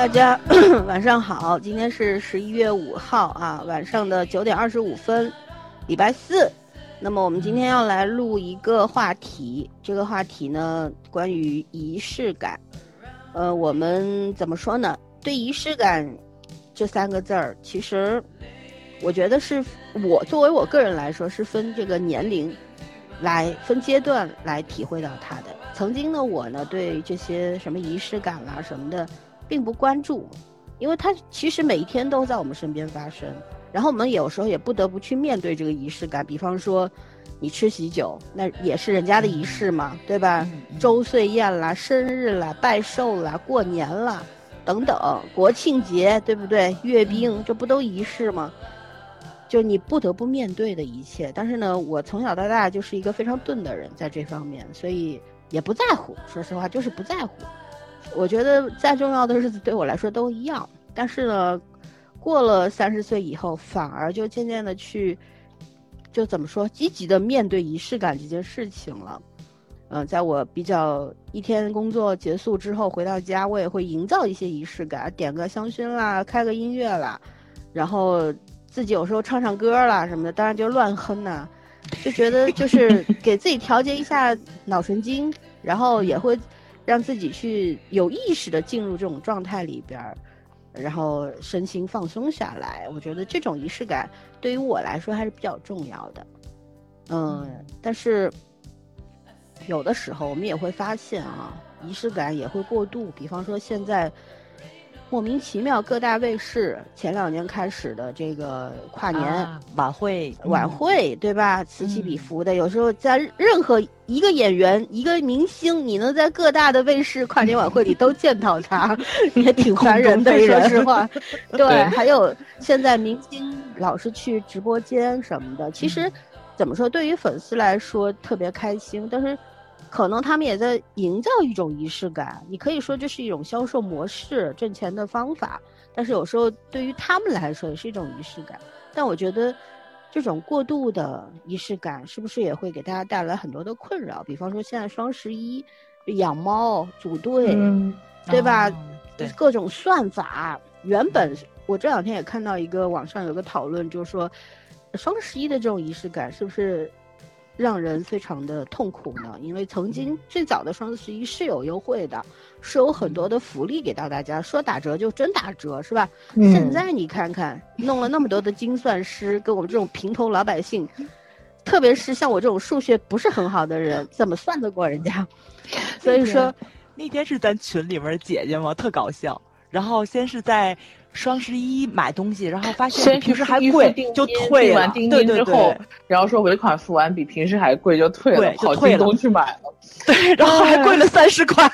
大家 晚上好，今天是十一月五号啊，晚上的九点二十五分，礼拜四。那么我们今天要来录一个话题，这个话题呢关于仪式感。呃，我们怎么说呢？对仪式感这三个字儿，其实我觉得是我作为我个人来说是分这个年龄来分阶段来体会到它的。曾经的我呢，对这些什么仪式感啦什么的。并不关注，因为它其实每一天都在我们身边发生，然后我们有时候也不得不去面对这个仪式感。比方说，你吃喜酒，那也是人家的仪式嘛，对吧？周岁宴啦、生日啦、拜寿啦、过年啦，等等，国庆节，对不对？阅兵，这不都仪式吗？就你不得不面对的一切。但是呢，我从小到大就是一个非常钝的人，在这方面，所以也不在乎。说实话，就是不在乎。我觉得再重要的日子对我来说都一样，但是呢，过了三十岁以后，反而就渐渐的去，就怎么说，积极的面对仪式感这件事情了。嗯，在我比较一天工作结束之后回到家，我也会营造一些仪式感，点个香薰啦，开个音乐啦，然后自己有时候唱唱歌啦什么的，当然就乱哼呐，就觉得就是 给自己调节一下脑神经，然后也会。让自己去有意识的进入这种状态里边儿，然后身心放松下来。我觉得这种仪式感对于我来说还是比较重要的。嗯，但是有的时候我们也会发现啊，仪式感也会过度。比方说现在。莫名其妙，各大卫视前两年开始的这个跨年晚会，晚会对吧？此起彼伏的，有时候在任何一个演员、一个明星，你能在各大的卫视跨年晚会里都见到他，也挺烦人的。说实话，对，还有现在明星老是去直播间什么的，其实怎么说，对于粉丝来说特别开心，但是。可能他们也在营造一种仪式感，你可以说这是一种销售模式、挣钱的方法，但是有时候对于他们来说也是一种仪式感。但我觉得，这种过度的仪式感是不是也会给大家带来很多的困扰？比方说现在双十一，养猫组队，对吧？对，各种算法。原本我这两天也看到一个网上有个讨论，就是说，双十一的这种仪式感是不是？让人非常的痛苦呢，因为曾经最早的双十一是有优惠的，是有很多的福利给到大家，说打折就真打折，是吧？现在你看看，弄了那么多的精算师，跟我们这种平头老百姓，特别是像我这种数学不是很好的人，怎么算得过人家？所以说，那天是咱群里面姐姐嘛，特搞笑。然后先是在。双十一买东西，然后发现平时还贵，就退了。对对对，然后说尾款付完比平时还贵，就退了，跑京东去买了。对，然后还贵了三十块，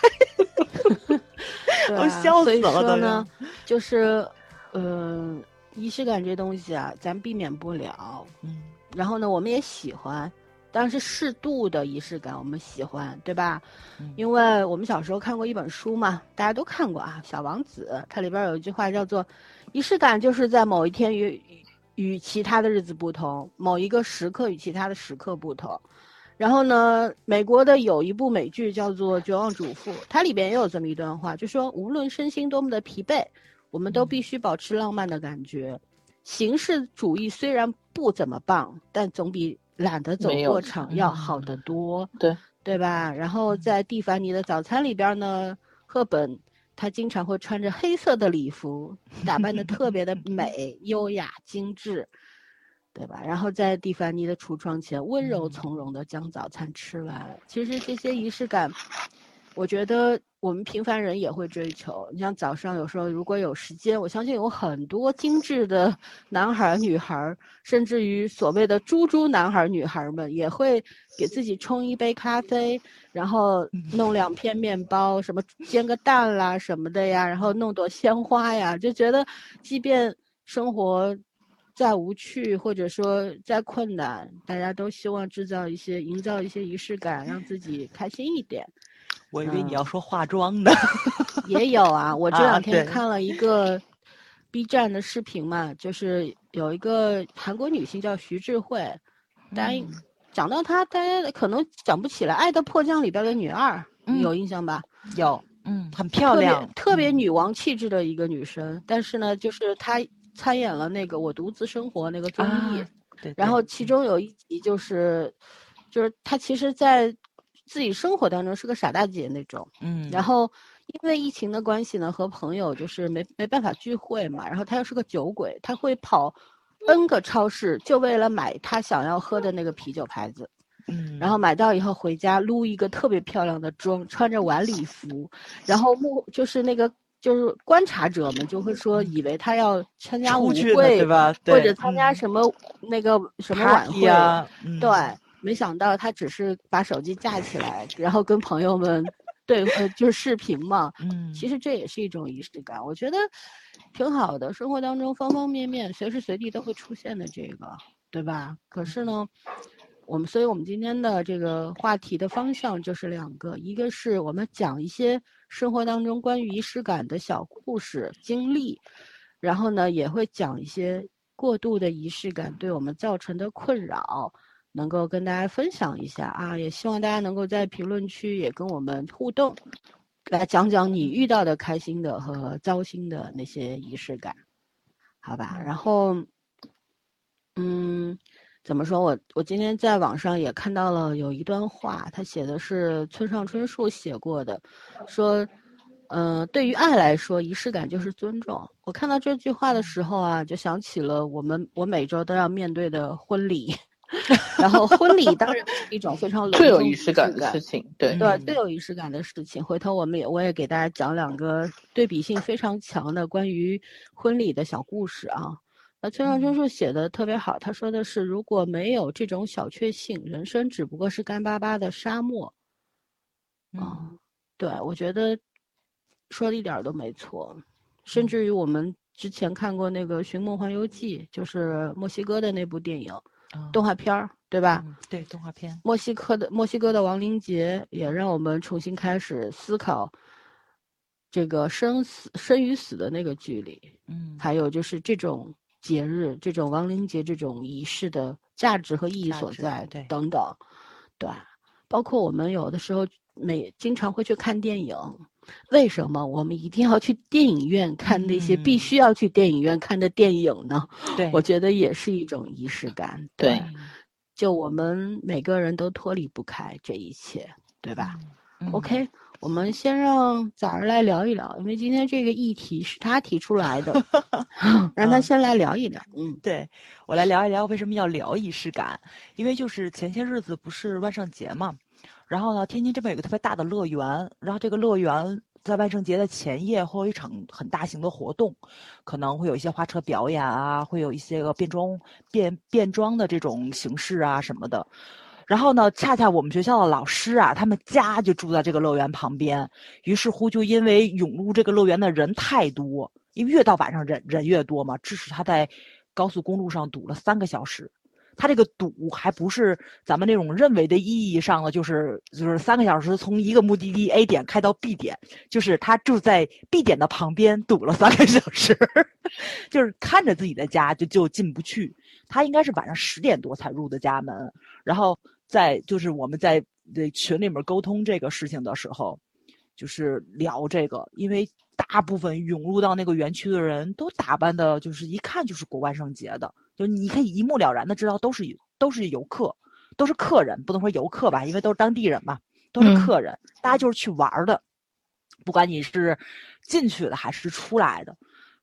都笑死了。所以呢，就是，嗯，仪式感这东西啊，咱避免不了。嗯，然后呢，我们也喜欢。但是适度的仪式感，我们喜欢，对吧？因为我们小时候看过一本书嘛，大家都看过啊，《小王子》。它里边有一句话叫做：“仪式感就是在某一天与与其他的日子不同，某一个时刻与其他的时刻不同。”然后呢，美国的有一部美剧叫做《绝望主妇》，它里边也有这么一段话，就说无论身心多么的疲惫，我们都必须保持浪漫的感觉。形式主义虽然不怎么棒，但总比。懒得走过场要好得多，对对吧？然后在蒂凡尼的早餐里边呢，赫本她经常会穿着黑色的礼服，打扮的特别的 美、优雅、精致，对吧？然后在蒂凡尼的橱窗前温柔从容的将早餐吃完。其实这些仪式感，我觉得。我们平凡人也会追求。你像早上有时候如果有时间，我相信有很多精致的男孩女孩甚至于所谓的“猪猪男孩女孩们，也会给自己冲一杯咖啡，然后弄两片面包，什么煎个蛋啦什么的呀，然后弄朵鲜花呀，就觉得即便生活再无趣，或者说再困难，大家都希望制造一些、营造一些仪式感，让自己开心一点。我以为你要说化妆的，也有啊。我这两天看了一个 B 站的视频嘛，就是有一个韩国女星叫徐智慧，大家讲到她，大家可能想不起来，《爱的迫降》里边的女二，有印象吧？有。嗯，很漂亮，特别女王气质的一个女生。但是呢，就是她参演了那个《我独自生活》那个综艺，对。然后其中有一集就是，就是她其实，在自己生活当中是个傻大姐那种，嗯。然后因为疫情的关系呢，和朋友就是没没办法聚会嘛。然后他又是个酒鬼，他会跑 N 个超市，就为了买他想要喝的那个啤酒牌子。嗯，然后买到以后回家撸一个特别漂亮的妆，穿着晚礼服，然后目就是那个就是观察者们就会说，以为他要参加舞会对吧？或者参加什么那个什么晚会啊？对，没想到他只是把手机架起来，然后跟朋友们对呃就是视频嘛。嗯，其实这也是一种仪式感，我觉得挺好的。生活当中方方面面随时随地都会出现的这个，对吧？可是呢。我们，所以我们今天的这个话题的方向就是两个，一个是我们讲一些生活当中关于仪式感的小故事经历，然后呢，也会讲一些过度的仪式感对我们造成的困扰，能够跟大家分享一下啊，也希望大家能够在评论区也跟我们互动，来讲讲你遇到的开心的和糟心的那些仪式感，好吧？然后，嗯。怎么说？我我今天在网上也看到了有一段话，他写的是村上春树写过的，说，呃，对于爱来说，仪式感就是尊重。我看到这句话的时候啊，就想起了我们我每周都要面对的婚礼，然后婚礼当然是一种非常最有仪式感的事情，对对，最有仪式感的事情。回头我们也我也给大家讲两个对比性非常强的关于婚礼的小故事啊。那村上春树写的特别好，他说的是，如果没有这种小确幸，人生只不过是干巴巴的沙漠。啊，对，我觉得说的一点都没错。甚至于我们之前看过那个《寻梦环游记》，就是墨西哥的那部电影，动画片儿，对吧？对，动画片。墨西哥的墨西哥的亡灵节也让我们重新开始思考这个生死、生与死的那个距离。嗯，还有就是这种。节日这种亡灵节这种仪式的价值和意义所在，对等等，对，包括我们有的时候每经常会去看电影，为什么我们一定要去电影院看那些必须要去电影院看的电影呢？对，我觉得也是一种仪式感。对，就我们每个人都脱离不开这一切，对吧？OK。我们先让早儿来聊一聊，因为今天这个议题是他提出来的，让他先来聊一聊。嗯，对我来聊一聊为什么要聊仪式感，因为就是前些日子不是万圣节嘛，然后呢，天津这边有个特别大的乐园，然后这个乐园在万圣节的前夜会有一场很大型的活动，可能会有一些花车表演啊，会有一些个变装变变装的这种形式啊什么的。然后呢，恰恰我们学校的老师啊，他们家就住在这个乐园旁边，于是乎就因为涌入这个乐园的人太多，因为越到晚上人人越多嘛，致使他在高速公路上堵了三个小时。他这个堵还不是咱们那种认为的意义上的，就是就是三个小时从一个目的地 A 点开到 B 点，就是他住在 B 点的旁边堵了三个小时，就是看着自己的家就就进不去。他应该是晚上十点多才入的家门，然后。在就是我们在群里面沟通这个事情的时候，就是聊这个，因为大部分涌入到那个园区的人都打扮的，就是一看就是过万圣节的，就你可以一目了然的知道都是都是游客，都是客人，不能说游客吧，因为都是当地人嘛，都是客人，大家就是去玩的，不管你是进去的还是出来的，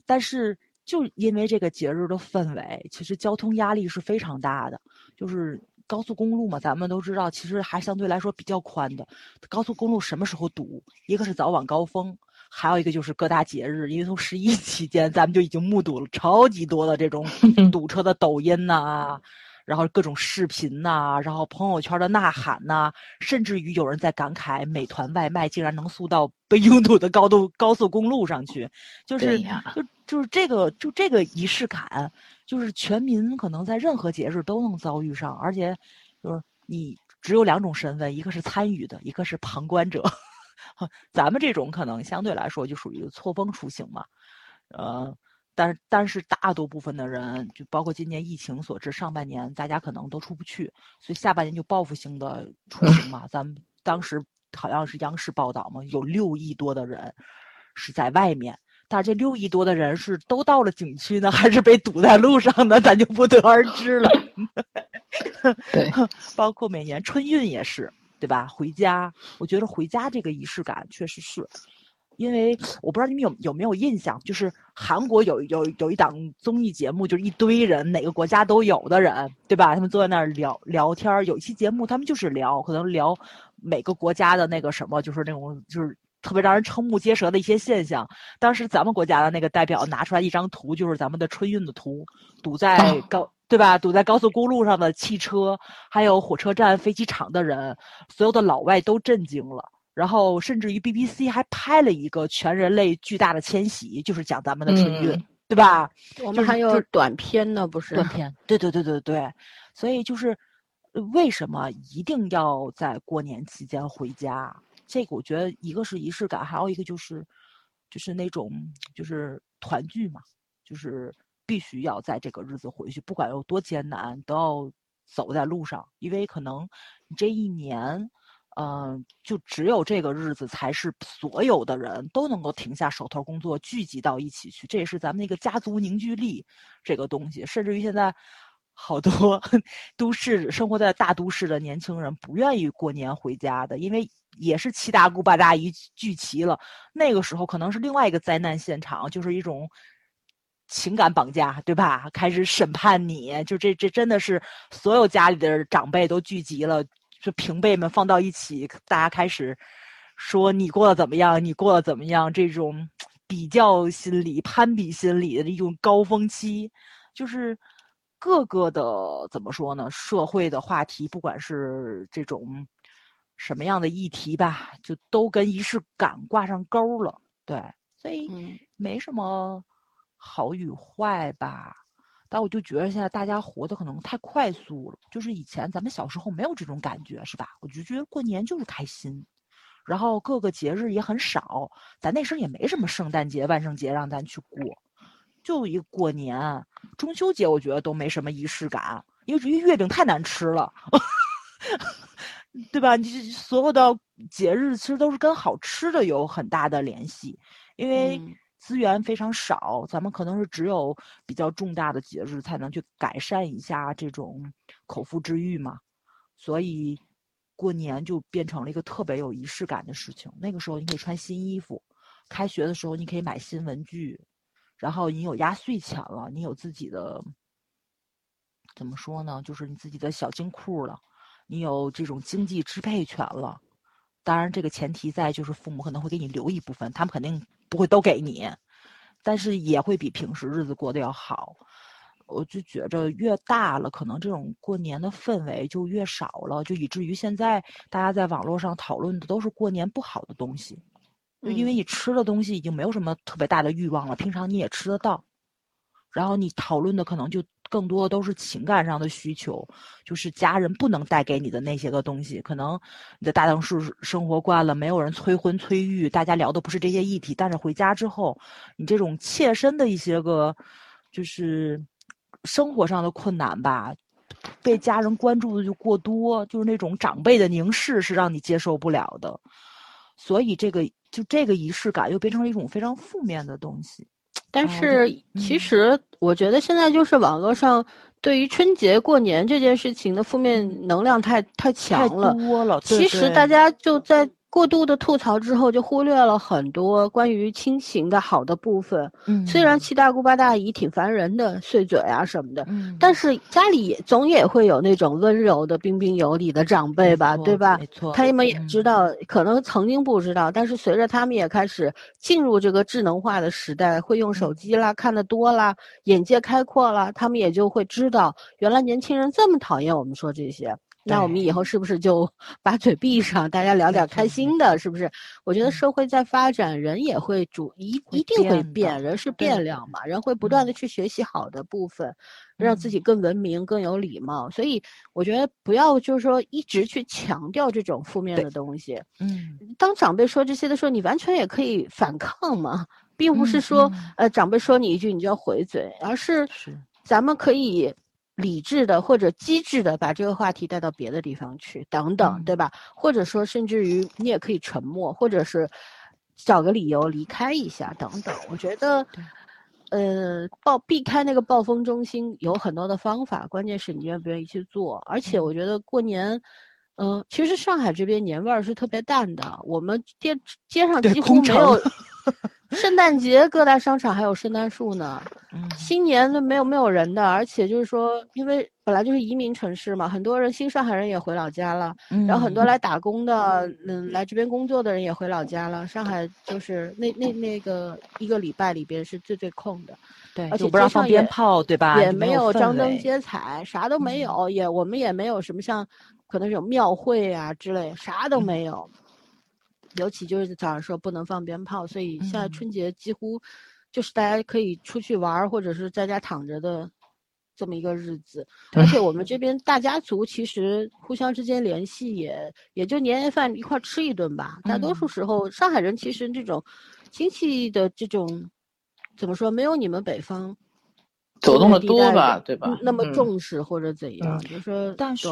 但是就因为这个节日的氛围，其实交通压力是非常大的，就是。高速公路嘛，咱们都知道，其实还相对来说比较宽的。高速公路什么时候堵？一个是早晚高峰，还有一个就是各大节日。因为从十一 期间，咱们就已经目睹了超级多的这种 堵车的抖音呐，然后各种视频呐，然后朋友圈的呐喊呐，甚至于有人在感慨，美团外卖竟然能送到被拥堵的高度高速公路上去，就是就就是这个就这个仪式感。就是全民可能在任何节日都能遭遇上，而且就是你只有两种身份，一个是参与的，一个是旁观者。咱们这种可能相对来说就属于错峰出行嘛，呃，但是但是大多部分的人，就包括今年疫情所致，上半年大家可能都出不去，所以下半年就报复性的出行嘛。咱们当时好像是央视报道嘛，有六亿多的人是在外面，但这六亿多的人是都到了景区呢，还是被堵在路上呢？咱就不得而知了。对，包括每年春运也是，对吧？回家，我觉得回家这个仪式感确实是。因为我不知道你们有有没有印象，就是韩国有有有一档综艺节目，就是一堆人，哪个国家都有的人，对吧？他们坐在那儿聊聊天儿有一期节目，他们就是聊，可能聊每个国家的那个什么，就是那种就是特别让人瞠目结舌的一些现象。当时咱们国家的那个代表拿出来一张图，就是咱们的春运的图，堵在高对吧？堵在高速公路上的汽车，还有火车站、飞机场的人，所有的老外都震惊了。然后，甚至于 BBC 还拍了一个全人类巨大的迁徙，就是讲咱们的春运，对吧？我们还有短片呢，不是？短片，对对对对对。所以就是，为什么一定要在过年期间回家？这个我觉得，一个是仪式感，还有一个就是，就是那种就是团聚嘛，就是必须要在这个日子回去，不管有多艰难，都要走在路上，因为可能你这一年。嗯，就只有这个日子才是所有的人都能够停下手头工作，聚集到一起去。这也是咱们那个家族凝聚力这个东西。甚至于现在，好多 都市生活在大都市的年轻人不愿意过年回家的，因为也是七大姑八大姨聚齐了。那个时候可能是另外一个灾难现场，就是一种情感绑架，对吧？开始审判你，就这这真的是所有家里的长辈都聚集了。就平辈们放到一起，大家开始说你过得怎么样，你过得怎么样？这种比较心理、攀比心理的一种高峰期，就是各个的怎么说呢？社会的话题，不管是这种什么样的议题吧，就都跟仪式感挂上钩了。对，所以没什么好与坏吧。但我就觉得现在大家活的可能太快速了，就是以前咱们小时候没有这种感觉，是吧？我就觉得过年就是开心，然后各个节日也很少，咱那时候也没什么圣诞节、万圣节让咱去过，就一过年、中秋节，我觉得都没什么仪式感，因为月饼太难吃了，对吧？你所有的节日其实都是跟好吃的有很大的联系，因为。资源非常少，咱们可能是只有比较重大的节日才能去改善一下这种口腹之欲嘛，所以过年就变成了一个特别有仪式感的事情。那个时候你可以穿新衣服，开学的时候你可以买新文具，然后你有压岁钱了，你有自己的怎么说呢？就是你自己的小金库了，你有这种经济支配权了。当然，这个前提在就是父母可能会给你留一部分，他们肯定。不会都给你，但是也会比平时日子过得要好。我就觉着越大了，可能这种过年的氛围就越少了，就以至于现在大家在网络上讨论的都是过年不好的东西，就因为你吃的东西已经没有什么特别大的欲望了，平常你也吃得到，然后你讨论的可能就。更多的都是情感上的需求，就是家人不能带给你的那些个东西。可能你的大城市生活惯了，没有人催婚催育，大家聊的不是这些议题。但是回家之后，你这种切身的一些个，就是生活上的困难吧，被家人关注的就过多，就是那种长辈的凝视是让你接受不了的。所以这个就这个仪式感又变成了一种非常负面的东西。但是其实，我觉得现在就是网络上对于春节过年这件事情的负面能量太太强了。多了。其实大家就在。过度的吐槽之后，就忽略了很多关于亲情的好的部分。嗯，虽然七大姑八大姨挺烦人的，碎嘴啊什么的，嗯，但是家里也总也会有那种温柔的、彬彬有礼的长辈吧，对吧？没错，他们也知道，可能曾经不知道，但是随着他们也开始进入这个智能化的时代，会用手机啦，看得多啦，眼界开阔啦，他们也就会知道，原来年轻人这么讨厌我们说这些。那我们以后是不是就 把嘴闭上，大家聊点开心的？是不是？我觉得社会在发展，人也会主一一定会变，人是变量嘛，人会不断的去学习好的部分，让自己更文明、更有礼貌。所以我觉得不要就是说一直去强调这种负面的东西。嗯，当长辈说这些的时候，你完全也可以反抗嘛，并不是说呃长辈说你一句你就要回嘴，而是咱们可以。理智的或者机智的把这个话题带到别的地方去，等等，对吧？或者说，甚至于你也可以沉默，或者是找个理由离开一下，等等。我觉得，呃，暴避开那个暴风中心有很多的方法，关键是你愿不愿意去做。而且我觉得过年，嗯，其实上海这边年味儿是特别淡的，我们街街上几乎没有。圣诞节各大商场还有圣诞树呢，新年都没有没有人的，而且就是说，因为本来就是移民城市嘛，很多人新上海人也回老家了，然后很多来打工的，嗯，来这边工作的人也回老家了。上海就是那那那个一个礼拜里边是最最空的，对，而且不让放鞭炮，对吧？也没有张灯结彩，啥都没有，也我们也没有什么像可能有庙会啊之类，啥都没有。尤其就是早上说不能放鞭炮，所以现在春节几乎就是大家可以出去玩或者是在家躺着的这么一个日子。而且我们这边大家族其实互相之间联系也也就年夜饭一块吃一顿吧。大多数时候，上海人其实这种亲戚的这种怎么说，没有你们北方走动的多吧，对吧？那么重视或者怎样，就说但是。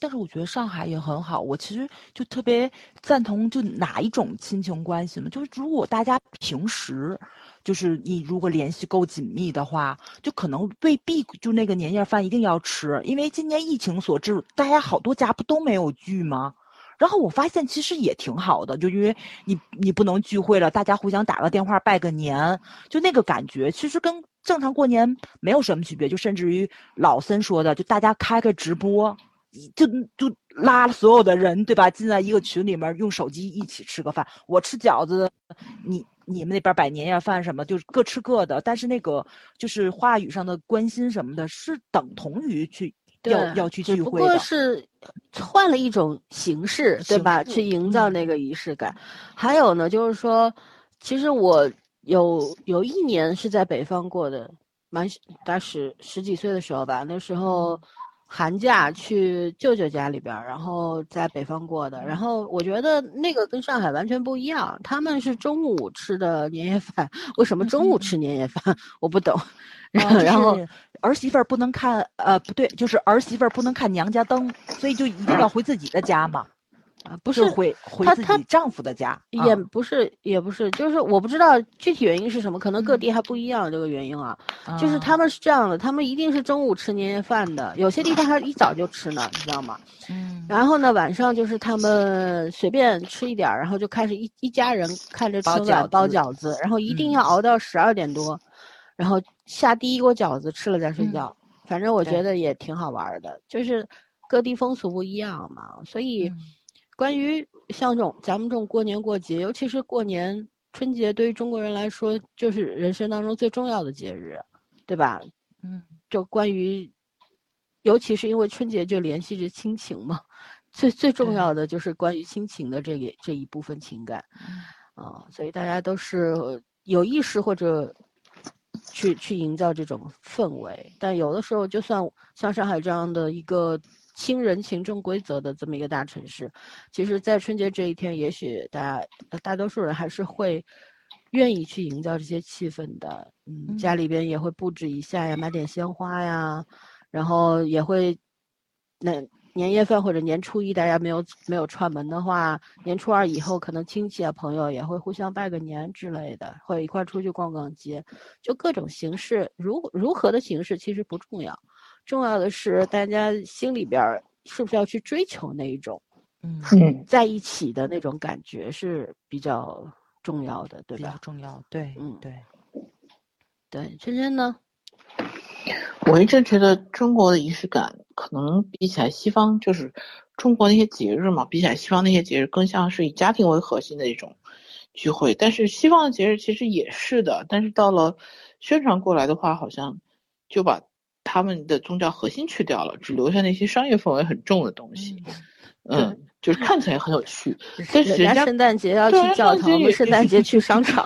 但是我觉得上海也很好，我其实就特别赞同就哪一种亲情关系呢？就是如果大家平时，就是你如果联系够紧密的话，就可能未必就那个年夜饭一定要吃，因为今年疫情所致，大家好多家不都没有聚吗？然后我发现其实也挺好的，就因为你你不能聚会了，大家互相打个电话拜个年，就那个感觉其实跟正常过年没有什么区别，就甚至于老森说的，就大家开个直播。就就拉了所有的人，对吧？进在一个群里面，用手机一起吃个饭。我吃饺子，你你们那边摆年夜饭什么，就是各吃各的。但是那个就是话语上的关心什么的，是等同于去要要去聚会的。不过是换了一种形式，对吧？去营造那个仪式感。还有呢，就是说，其实我有有一年是在北方过的，蛮大十十几岁的时候吧，那时候。寒假去舅舅家里边，然后在北方过的。然后我觉得那个跟上海完全不一样，他们是中午吃的年夜饭。为什么中午吃年夜饭？我不懂。然后儿媳妇儿不能看，呃，不对，就是儿媳妇儿不能看娘家灯，所以就一定要回自己的家嘛。啊，不是回回自己丈夫的家，也不是，也不是，就是我不知道具体原因是什么，可能各地还不一样这个原因啊。就是他们是这样的，他们一定是中午吃年夜饭的，有些地方还一早就吃呢，你知道吗？嗯。然后呢，晚上就是他们随便吃一点，然后就开始一一家人看着春晚包饺子，然后一定要熬到十二点多，然后下第一锅饺子吃了再睡觉。反正我觉得也挺好玩的，就是各地风俗不一样嘛，所以。关于像这种咱们这种过年过节，尤其是过年春节，对于中国人来说，就是人生当中最重要的节日，对吧？嗯，就关于，尤其是因为春节就联系着亲情嘛，最最重要的就是关于亲情的这个这一部分情感，啊，所以大家都是有意识或者去去营造这种氛围，但有的时候，就算像上海这样的一个。轻人情重规则的这么一个大城市，其实，在春节这一天，也许大家大多数人还是会愿意去营造这些气氛的。嗯，家里边也会布置一下呀，买点鲜花呀，然后也会那年夜饭或者年初一大家没有没有串门的话，年初二以后可能亲戚啊朋友也会互相拜个年之类的，或者一块出去逛逛街，就各种形式，如如何的形式其实不重要。重要的是，大家心里边是不是要去追求那一种，嗯，在一起的那种感觉是比较重要的，对吧？比较重要，对，嗯，对，对。圈圈呢？我一直觉得中国的仪式感可能比起来西方，就是中国那些节日嘛，比起来西方那些节日更像是以家庭为核心的一种聚会。但是西方的节日其实也是的，但是到了宣传过来的话，好像就把。他们的宗教核心去掉了，只留下那些商业氛围很重的东西。嗯，就是看起来很有趣。但是人家圣诞节要去教堂，我们圣诞节去商场。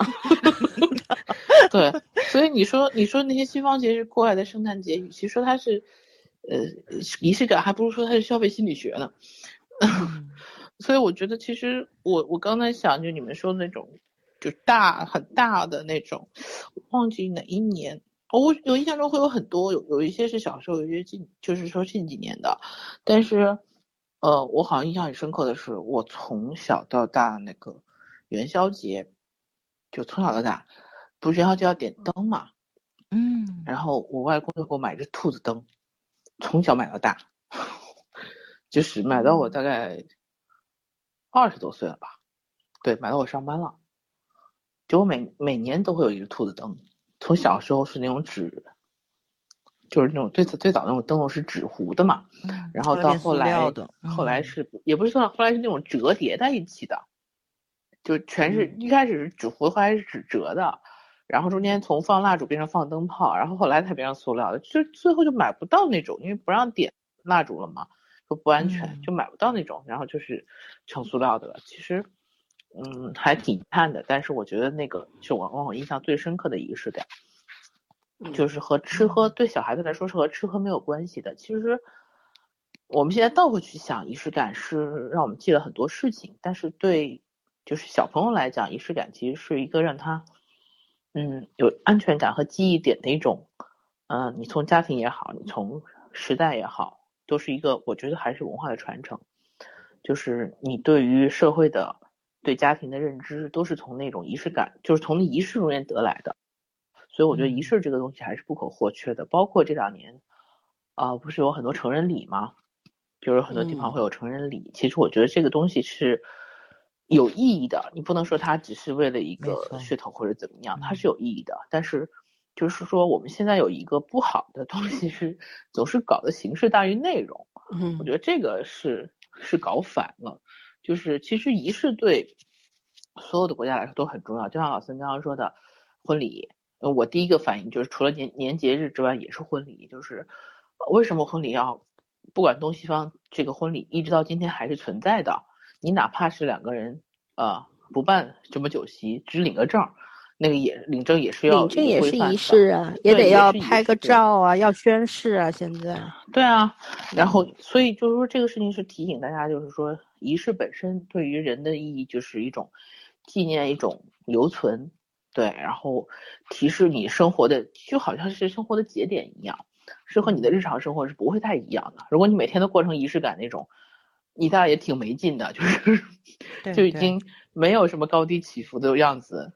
对，所以你说你说那些西方节日过来的圣诞节，与其说它是呃仪式感，还不如说它是消费心理学呢。所以我觉得，其实我我刚才想，就你们说的那种，就大很大的那种，忘记哪一年。我有印象中会有很多，有有一些是小时候，有一些近就是说近几年的，但是，呃，我好像印象很深刻的是，我从小到大那个元宵节，就从小到大，不是元宵节要点灯嘛，嗯，然后我外公就给我买只兔子灯，从小买到大，就是买到我大概二十多岁了吧，对，买到我上班了，就我每每年都会有一只兔子灯。从小时候是那种纸，就是那种最最早那种灯笼是纸糊的嘛，然后到后来后来是也不是说后来是那种折叠在一起的，就全是一开始是纸糊，后来是纸折的，然后中间从放蜡烛变成放灯泡，然后后来才变成塑料的，就最后就买不到那种，因为不让点蜡烛了嘛，说不安全，就买不到那种，然后就是成塑料的了。其实。嗯，还挺遗憾的，但是我觉得那个是我让我印象最深刻的仪式感，就是和吃喝对小孩子来说是和吃喝没有关系的。其实我们现在倒回去想，仪式感是让我们记了很多事情，但是对就是小朋友来讲，仪式感其实是一个让他嗯有安全感和记忆点的一种，嗯，你从家庭也好，你从时代也好，都是一个我觉得还是文化的传承，就是你对于社会的。对家庭的认知都是从那种仪式感，就是从仪式中间得来的，所以我觉得仪式这个东西还是不可或缺的。包括这两年，啊，不是有很多成人礼吗？比如很多地方会有成人礼，其实我觉得这个东西是有意义的。你不能说它只是为了一个噱头或者怎么样，它是有意义的。但是就是说我们现在有一个不好的东西是总是搞的形式大于内容，嗯，我觉得这个是是搞反了。就是其实仪式对所有的国家来说都很重要，就像老孙刚刚说的，婚礼，我第一个反应就是除了年年节日之外也是婚礼，就是为什么婚礼要不管东西方这个婚礼一直到今天还是存在的，你哪怕是两个人呃不办什么酒席，只领个证。那个也领证也是要领证也是仪式啊，也得要拍个照啊，要宣誓啊。现在对啊，然后所以就是说这个事情是提醒大家，就是说仪式本身对于人的意义就是一种纪念，一种留存，对，然后提示你生活的就好像是生活的节点一样，是和你的日常生活是不会太一样的。如果你每天都过成仪式感那种，你大概也挺没劲的，就是就已经没有什么高低起伏的样子。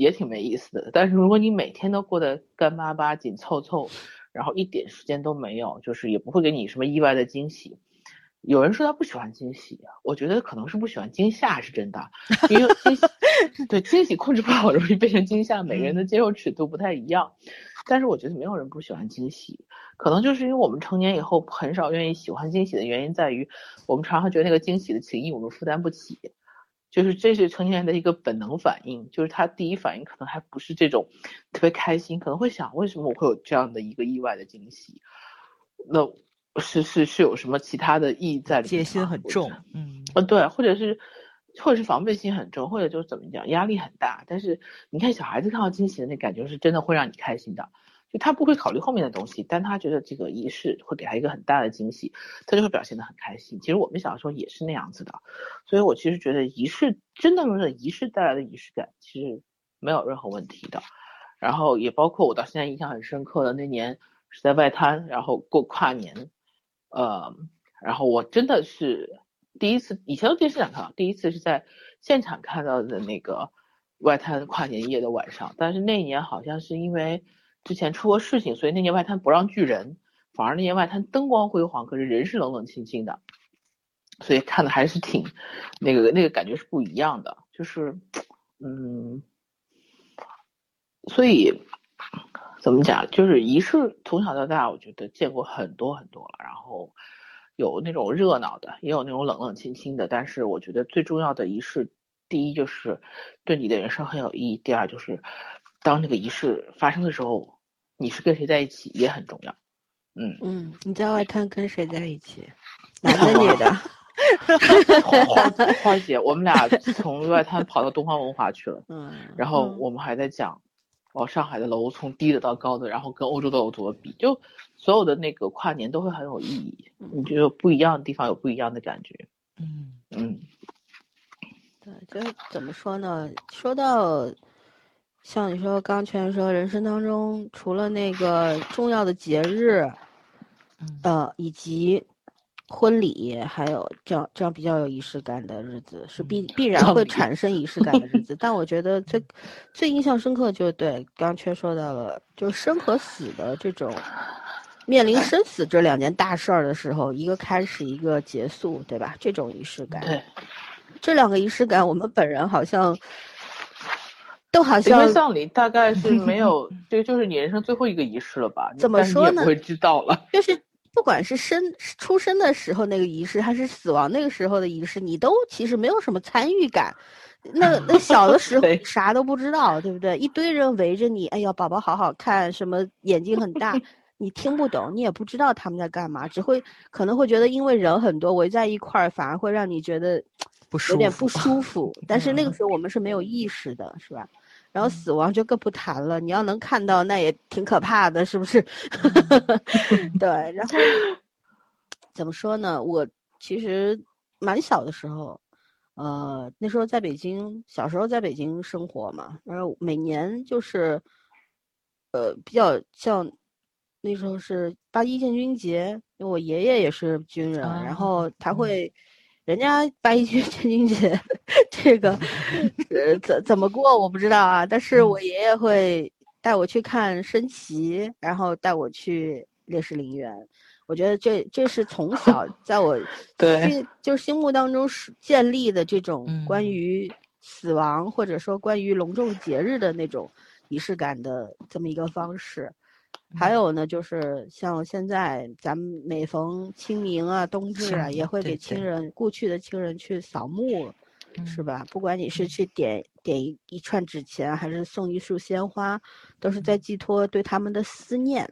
也挺没意思的，但是如果你每天都过得干巴巴、紧凑凑，然后一点时间都没有，就是也不会给你什么意外的惊喜。有人说他不喜欢惊喜，我觉得可能是不喜欢惊吓是真的，因为惊喜 对惊喜控制不好，容易变成惊吓。每个人的接受尺度不太一样，但是我觉得没有人不喜欢惊喜，可能就是因为我们成年以后很少愿意喜欢惊喜的原因在于，我们常常觉得那个惊喜的情谊我们负担不起。就是这是成年人的一个本能反应，就是他第一反应可能还不是这种特别开心，可能会想为什么我会有这样的一个意外的惊喜？那是是是有什么其他的意义在里面？戒心很重，嗯，呃对，或者是或者是防备心很重，或者就是怎么讲压力很大。但是你看小孩子看到惊喜的那感觉是真的会让你开心的。他不会考虑后面的东西，但他觉得这个仪式会给他一个很大的惊喜，他就会表现得很开心。其实我们小时候也是那样子的，所以我其实觉得仪式真的是仪式带来的仪式感，其实没有任何问题的。然后也包括我到现在印象很深刻的那年是在外滩，然后过跨年，呃，然后我真的是第一次，以前都电视上看到，第一次是在现场看到的那个外滩跨年夜的晚上，但是那一年好像是因为。之前出过事情，所以那年外滩不让聚人，反而那年外滩灯光辉煌，可是人是冷冷清清的，所以看的还是挺那个那个感觉是不一样的，就是嗯，所以怎么讲，就是仪式从小到大，我觉得见过很多很多了，然后有那种热闹的，也有那种冷冷清清的，但是我觉得最重要的仪式，第一就是对你的人生很有意义，第二就是当这个仪式发生的时候。你是跟谁在一起也很重要，嗯嗯，你在外滩跟谁在一起？男的女的？花花姐，我们俩从外滩跑到东方文华去了，嗯，然后我们还在讲，哦，上海的楼从低的到高的，然后跟欧洲的楼怎么比，就所有的那个跨年都会很有意义，你觉得不一样的地方有不一样的感觉，嗯嗯，对，就是怎么说呢？说到。像你说，刚全说，人生当中除了那个重要的节日，嗯。呃，以及婚礼，还有这样这样比较有仪式感的日子，是必必然会产生仪式感的日子。但我觉得最最印象深刻，就对刚刚缺说到了，就是生和死的这种面临生死这两件大事儿的时候，一个开始，一个结束，对吧？这种仪式感，对，这两个仪式感，我们本人好像都好像因像为葬礼大概是没有，这就是你人生最后一个仪式了吧？怎么说呢也不会知道了。就是不管是生出生的时候那个仪式，还是死亡那个时候的仪式，你都其实没有什么参与感。那那小的时候 啥都不知道，对不对？一堆人围着你，哎呀，宝宝好好看，什么眼睛很大，你听不懂，你也不知道他们在干嘛，只会可能会觉得因为人很多围在一块儿，反而会让你觉得不舒有点不服舒服。但是那个时候我们是没有意识的，是吧？然后死亡就更不谈了，你要能看到，那也挺可怕的，是不是？对，然后怎么说呢？我其实蛮小的时候，呃，那时候在北京，小时候在北京生活嘛，然后每年就是，呃，比较像那时候是八一建军节，因为我爷爷也是军人，然啊后他嗯会。人家八一建军节，这个 呃怎怎么过我不知道啊，但是我爷爷会带我去看升旗，然后带我去烈士陵园。我觉得这这是从小 在我对心就是心目当中是建立的这种关嗯于死亡或者说关于隆重节日的那种仪式感的这么一个方式。还有呢，就是像现在咱们每逢清明啊、冬至啊，也会给亲。人故去的亲人去扫墓，是嗯吧？不管你是。嗯去点点一一串纸钱，还是送一束鲜花，都是在寄托对他们的思念。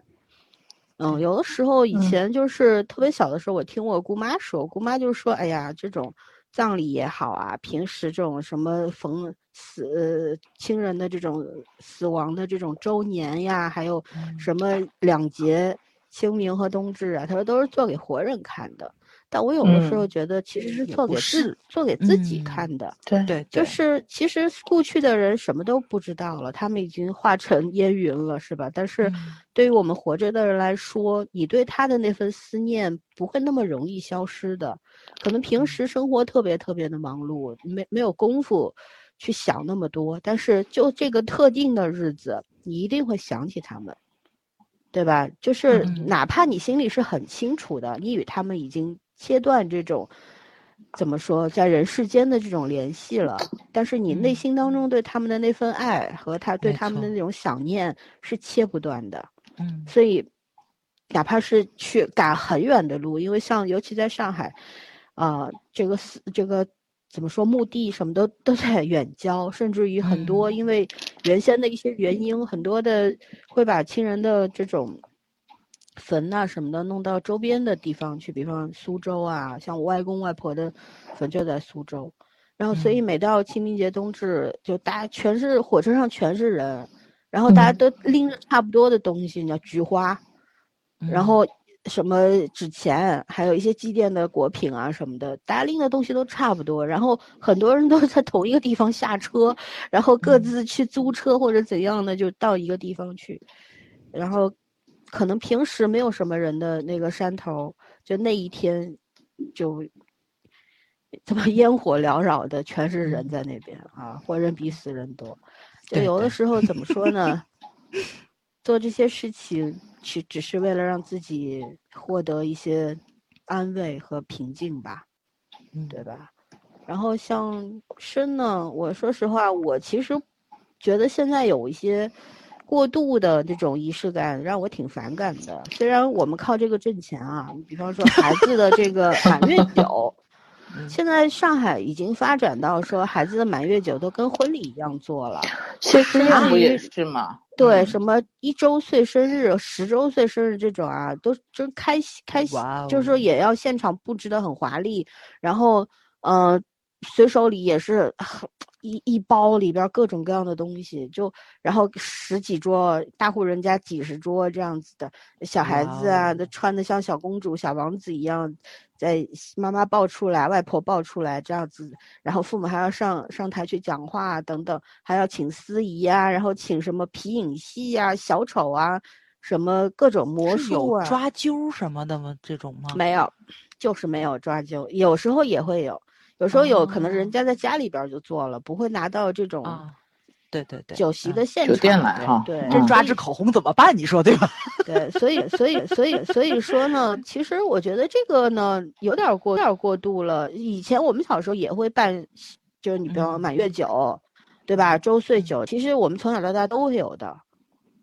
嗯，有的时候以嗯。前就是特别小的时候，我听我姑妈说，我姑妈就说：“哎呀，这种葬礼也好啊，平时这种什么逢死呃亲人的这种死亡的这种周年呀，还有嗯什么两节清明和冬至啊，他说都是做给活人看的。但我有的时候嗯觉得其实是做给自是做给自己嗯看的。对对，对就是其实故去的人什么都不知道了，他们已经化成烟云了，是吧？但是嗯对于我们活着的人来说，你对他的那份思念不会那么容易消失的。可能平嗯时生活特别特别的忙碌，没没有功夫去想那么多，但是就这个特定的日子，你一定会想起他们，对吧？就是嗯哪怕你心里是很清楚的，你与他们已经切断这种怎么说，在人世间的这种联系了，但是你内嗯心当中对他们的那份爱和他对他们的那种想念是切不断的。嗯所以，哪怕是去赶很远的路，因为像尤其在上海，啊、这个死这个怎么说，墓地什么都都在远郊，甚至于很多嗯。因为原先的一些原因，很多的会把亲人的这种坟呐、什么的弄到周边的地方去，比方苏州啊，像我外公外婆的坟就在苏州。然后，所以嗯。每到清明节、冬至，就大家全是火车上全是人，然后大家嗯。都拎着差不多的东西，你知道菊花，然嗯后什么纸钱，还有一些祭奠的果品啊什么的，大家拎的东西都差不多。然后很多人都在同一个地方下车，然后各嗯自去租车或者怎样的，就到一个地方去。然后可能平时没有什么人的那个山头，就那一天就怎么烟火缭绕的，全是人嗯在那边啊，活人比死人多。就有的时候怎么说呢？做这些事情，只只是为了让自己获得一些安慰和平静吧，嗯对吧？然后像生呢，我说实话，我其实觉得现在有一些过度的这种仪式感，让我挺反感的。虽然我们靠这个挣钱啊，你比方说孩子的这个满月酒，嗯现在上海已经发展到说孩子的满月酒都跟婚礼一样做了。谢师甚至于宴不也是吗？对，嗯什么一周岁生日、十周岁生日这种啊，都真开心开心，就是说哦也要现场布置的很华丽，然后呃，随手礼也是很一一包里边各种各样的东西，就然后十几桌大户人家几十桌这样子的，小孩子啊，都穿的像小公主、小王子一样，在妈妈抱出来、外婆抱出来这样子，然后父母还要上上台去讲话啊等等，还要请司仪啊，然后请什么皮影戏啊、小丑啊，什么各种魔术啊，抓阄什么的吗？这种吗？没有，就是没有抓阄，有时候也会有，有时候有可能人哦家在家里边就做了，不会拿到这种啊，对对对，酒席的现场。店来哈对，嗯真抓所以支口红怎么办？你说对吧？对，所以所以所以所以说呢，其实我觉得这个呢有点儿过有点儿过度了。以前我们小时候也会办，就是你比方满月酒，对吧？周岁酒，其实我们从小到大都会有的，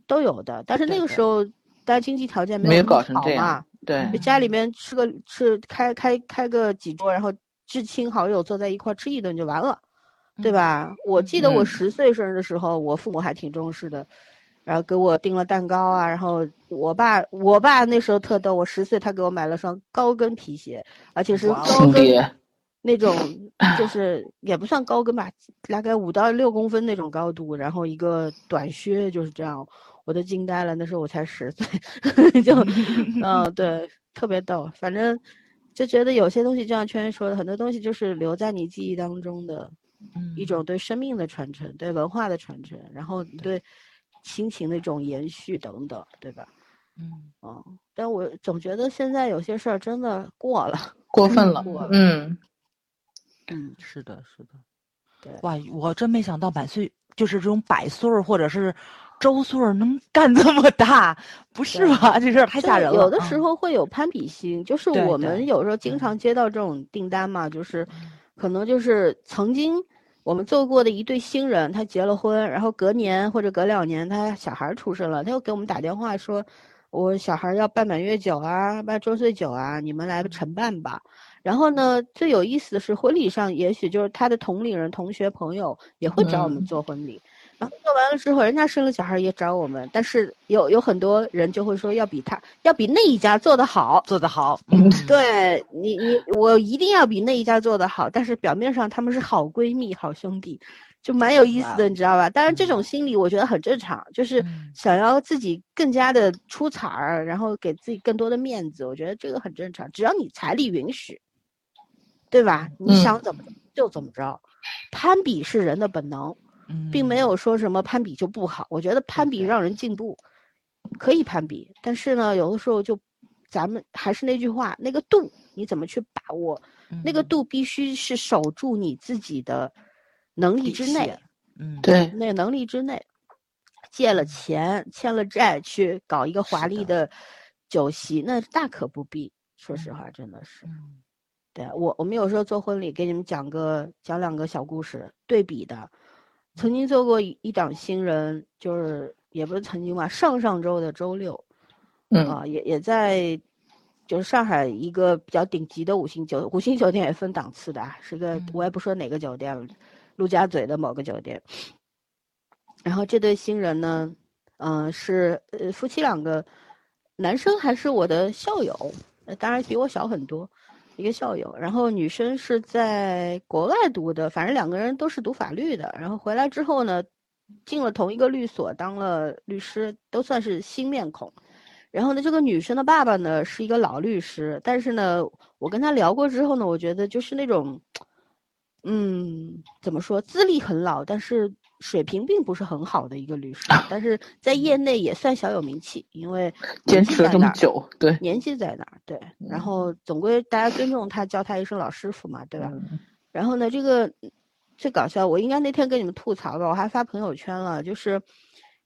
都有的。但是那个时候大家经济条件没没有搞成这样好嘛，对家里面吃个吃开开开个几桌，然后至亲好友坐在一块儿吃一顿就完了，对嗯？吧？我记得我嗯十岁生日的时候，我父母还挺重视的，然后给我订了蛋糕啊，然后我爸我爸那时候特逗，我十岁他给我买了双高跟皮鞋，而且是高跟，那种，就是也不算高跟吧，大概五到六公分那种高度，然后一个短靴就是这样，我都惊呆了。那时候我才十岁，就，嗯，对，特别逗。反正就觉得有些东西，就像圈圈说的，很多东西就是留在你记忆当中的嗯一种对生命的传承，对文化的传承，然后对亲情的一种延续等等，对吧？嗯，哦，但我总觉得现在有些事儿真的过了，过分了过了，嗯，嗯，是的，是的。对。哇，我真没想到百岁就是这种百岁儿或者是周岁儿能干这么大，不是吧？这事儿太吓人了。有的时嗯候会有攀比心，就是我们有时候经嗯常接到这种订单嘛，就是可能就是曾经我们做过的一对新人，他结了婚，然后隔年或者隔两年他小孩儿出生了，他又给我们打电话说，我小孩儿要办满月酒啊，办周岁酒啊，你们来承办吧。然后呢，最有意思的是婚礼上，也许就是他的同龄人、同学、朋友也会找我们嗯做婚礼。然后做完了之后，人家生了小孩也找我们，但是有有很多人就会说要比他要比那一家做的好。做的好，对你你我一定要比那一家做的好，但是表面上他们是好闺蜜、好兄弟，就蛮有意思的，你知道吧？当然这种嗯心理我觉得很正常，就是嗯想要自己更加的出彩儿，然后给自己更多的面子，我觉得这个很正常，只要你财力允许，对吧？你嗯想怎么就怎么着，攀比是人的本能。并没嗯有说什么攀比就不好，我觉得攀比让人进步，可以攀比，但是呢，有的时候就，咱们还是那句话，那个度你怎么去把握？那个嗯度必须是守住你自己的能力之内，嗯，对，那个能力之内，借了钱欠了债去搞一个华丽的的酒席，那大可不必。说实嗯话，真的是。嗯对我，我们有时候做婚礼，给你们讲个讲两个小故事，对比的。曾经做过一一档新人，就是也不是曾经吧，上上周的周六，嗯啊，也也在，就是上海一个比较顶级的五星酒五星酒店也分档次的啊，是个我也不说哪个酒店了，陆家嘴的某个酒店。然后这对新人呢，嗯、是呃夫妻两个，男生还是我的校友，呃当然比我小很多，一个校友。然后女生是在国外读的，反正两个人都是读法律的。然后回来之后呢，进了同一个律所当了律师，都算是新面孔。然后呢，这个女生的爸爸呢是一个老律师，但是呢，我跟他聊过之后呢，我觉得就是那种，嗯，怎么说，资历很老，但是水平并不是很好的一个律师，但是在业内也算小有名气，因为坚持了这么久，对，年纪在那儿，对，然嗯。后总归大家尊重他，叫他一声老师傅嘛，对吧？嗯。然后呢，这个最搞笑，我应该那天跟你们吐槽吧，我还发朋友圈了，就是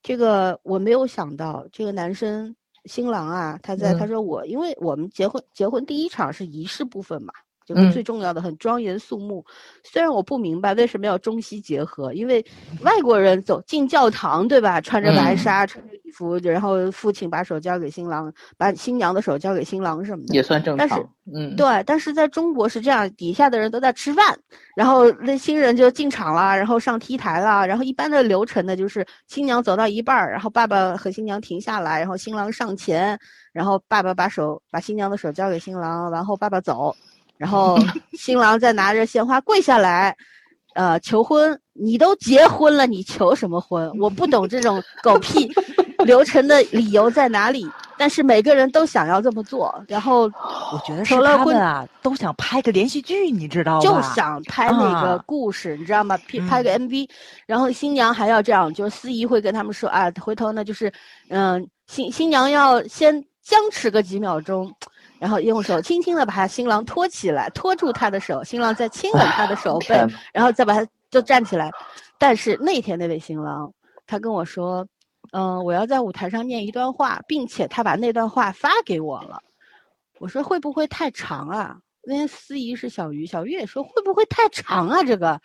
这个我没有想到，这个男生新郎啊，他在、他嗯。说我，因为我们结婚结婚第一场是仪式部分嘛，就是嗯最重要的，很庄严肃穆。虽然我不明白为什么要中西结合，因为外国人走进教堂，对吧？穿着白嗯纱，穿着礼服，然后父亲把手交给新郎，把新娘的手交给新郎什么的。也算正但是常，嗯，对，但是在中国是这样，底下的人都在吃饭，然后那新人就进场了，然后上 T 台了，然后一般的流程呢就是新娘走到一半儿，然后爸爸和新娘停下来，然后新郎上前，然后爸爸把手把新娘的手交给新郎，然后爸爸走，然后新郎再拿着鲜花跪下来，呃求婚，你都结婚了，你求什么婚？我不懂这种狗屁 流程的理由在哪里。但是每个人都想要这么做，然后我觉得是他们啊，都想拍个连续剧，你知道吗？就想拍那个故事，你知道吗？拍拍个 MV，然后新娘还要这样，就司仪会跟他们说啊，回头呢就是，嗯，新新娘要先僵持个几秒钟，然后用手轻轻的把他新郎托起来，托住他的手，新郎再亲吻他的手背，然后再把他就站起来。但是那天那位新郎，他跟我说。嗯，我要在舞台上念一段话，并且他把那段话发给我了。我说会不会太长啊？那天司仪是小鱼，小鱼也说会不会太长啊？这个，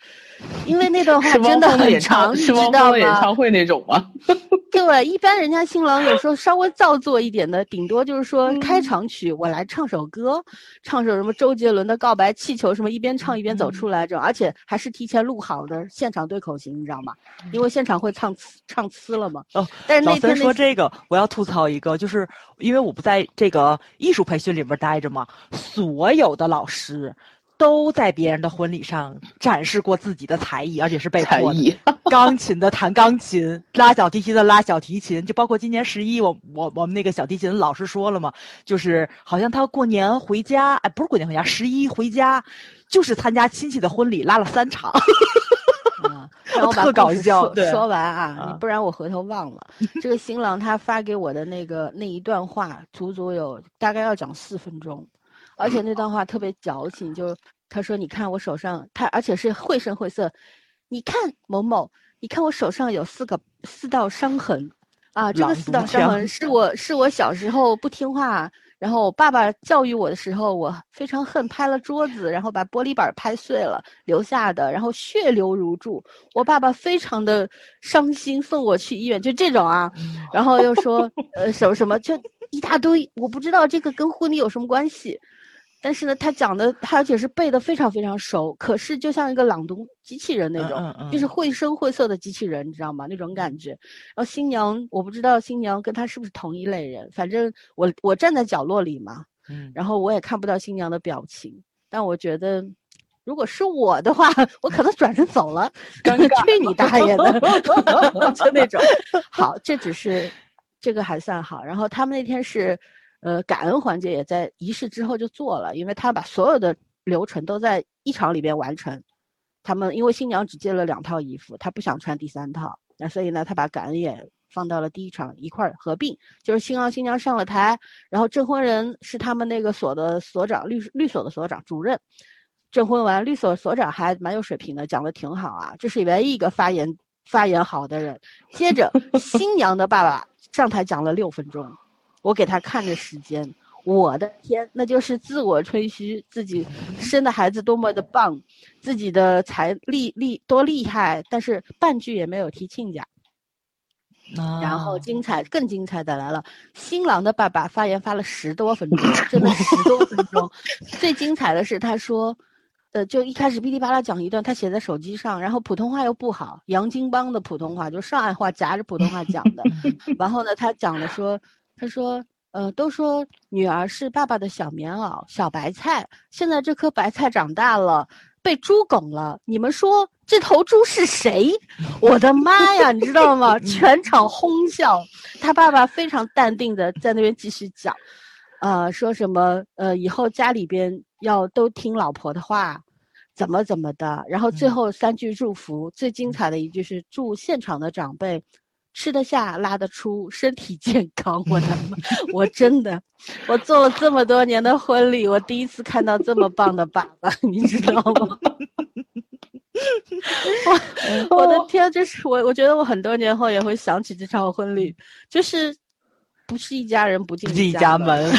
因为那段话真的很长，你知道吗？演唱会那种吗？对，一般人家新郎有时候稍微造作一点的，顶多就是说开场曲，我来唱首歌，唱首什么周杰伦的《告白气球》什么，一边唱一边走出来这种，而且还是提前录好的现场对口型，你知道吗？因为现场会唱唱呲了嘛。哦，但是那天说这个，我要吐槽一个，就是因为我不在这个艺术培训里边待着嘛，所有的。老师都在别人的婚礼上展示过自己的才艺，而且是被迫的。钢琴的弹钢琴，拉小提琴的拉小提琴，就包括今年十一，我我我们那个小提琴老师说了嘛，就是好像他过年回家，哎，不是过年回家，十一回家，就是参加亲戚的婚礼，拉了三场。然后把搞笑。说完啊，不然我回头忘了。这个新郎他发给我的那个那一段话，足足有大概要讲四分钟。而且那段话特别矫情，就他说：“你看我手上，他而且是绘声绘色，你看某某，你看我手上有四个四道伤痕，啊，这个四道伤痕是我是我小时候不听话，然后我爸爸教育我的时候，我非常恨，拍了桌子，然后把玻璃板拍碎了留下的，然后血流如注，我爸爸非常的伤心，送我去医院，就这种啊，然后又说呃什么什么，就一大堆，我不知道这个跟婚礼有什么关系。”但是呢，他讲的他而且是背的非常非常熟，可是就像一个朗读机器人那种，就是绘声绘色的机器人，你知道吗？那种感觉。然后新娘，我不知道新娘跟他是不是同一类人，反正我我站在角落里嘛，嗯，然后我也看不到新娘的表情。但我觉得，如果是我的话，我可能转身走了，去你大爷的，就那种。好，这只是这个还算好。然后他们那天是。呃，感恩环节也在仪式之后就做了，因为他把所有的流程都在一场里边完成。他们因为新娘只借了两套衣服，她不想穿第三套，那所以呢，他把感恩也放到了第一场一块儿合并。就是新郎新娘上了台，然后证婚人是他们那个所的所长，律律所的所长主任。证婚完，律所所长还蛮有水平的，讲的挺好啊，这是唯一一个发言发言好的人。接着，新娘的爸爸上台讲了六分钟。我给他看着时间，我的天，那就是自我吹嘘自己生的孩子多么的棒，自己的财力力多厉害，但是半句也没有提亲家。然后精彩更精彩的来了，新郎的爸爸发言发了十多分钟，真的十多分钟。最精彩的是他说，呃，就一开始噼里啪啦讲一段，他写在手机上，然后普通话又不好，洋泾浜的普通话就上海话夹着普通话讲的，然后呢，他讲的说。他说：“呃，都说女儿是爸爸的小棉袄、小白菜。现在这颗白菜长大了，被猪拱了。你们说这头猪是谁？我的妈呀，你知道吗？全 场哄笑。他爸爸非常淡定的在那边继续讲，呃，说什么呃，以后家里边要都听老婆的话，怎么怎么的。然后最后三句祝福，最精彩的一句是祝现场的长辈。”吃得下，拉得出，身体健康。我的妈！我真的，我做了这么多年的婚礼，我第一次看到这么棒的爸爸，你知道吗？我我的天，就是我，我觉得我很多年后也会想起这场婚礼，就是不是一家人不进一家门，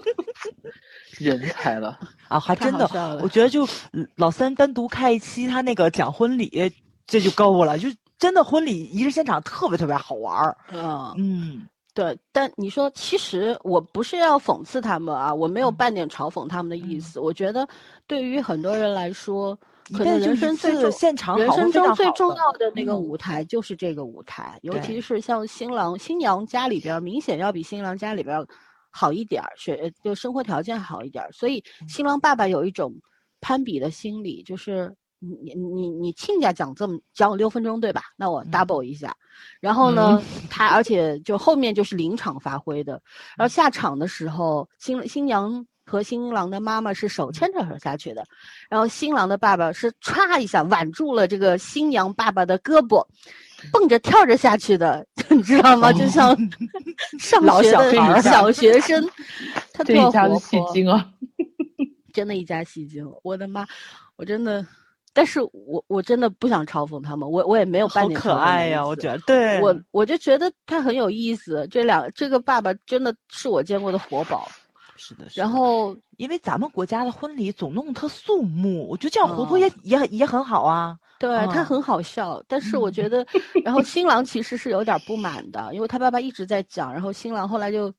人才了 啊！还真的，我觉得就老三单独开一期，他那个讲婚礼，这就够了，就。真的婚礼仪式现场特别特别好玩儿，嗯嗯，对。但你说，其实我不是要讽刺他们啊，我没有半点嘲讽他们的意思。我觉得，对于很多人来说，可能人生最现场人生中最重要的那个舞台就是这个舞台，尤其是像新郎新娘家里边，明显要比新郎家里边好一点儿，学就生活条件好一点儿，所以新郎爸爸有一种攀比的心理，就是。你你你亲家讲这么讲六分钟对吧？那我 double 一下，然后呢，他而且就后面就是临场发挥的，然后下场的时候，新新娘和新郎的妈妈是手牵着手下去的，然后新郎的爸爸是歘一下挽住了这个新娘爸爸的胳膊，蹦着跳着下去的，你知道吗？就像 上学的小学生，他这一家子戏精啊，真的一家戏精，我的妈，我真的。但是我我真的不想嘲讽他们，我我也没有半点可爱呀，我觉得对我我就觉得他很有意思。这两这个爸爸真的是我见过的活宝，是的。然后因为咱们国家的婚礼总弄特肃穆，我觉得这样活泼也也也很好啊。对他很好笑，但是我觉 得，然后新郎其实是有点不满的，因为他爸爸一直在讲，然后新郎后来就。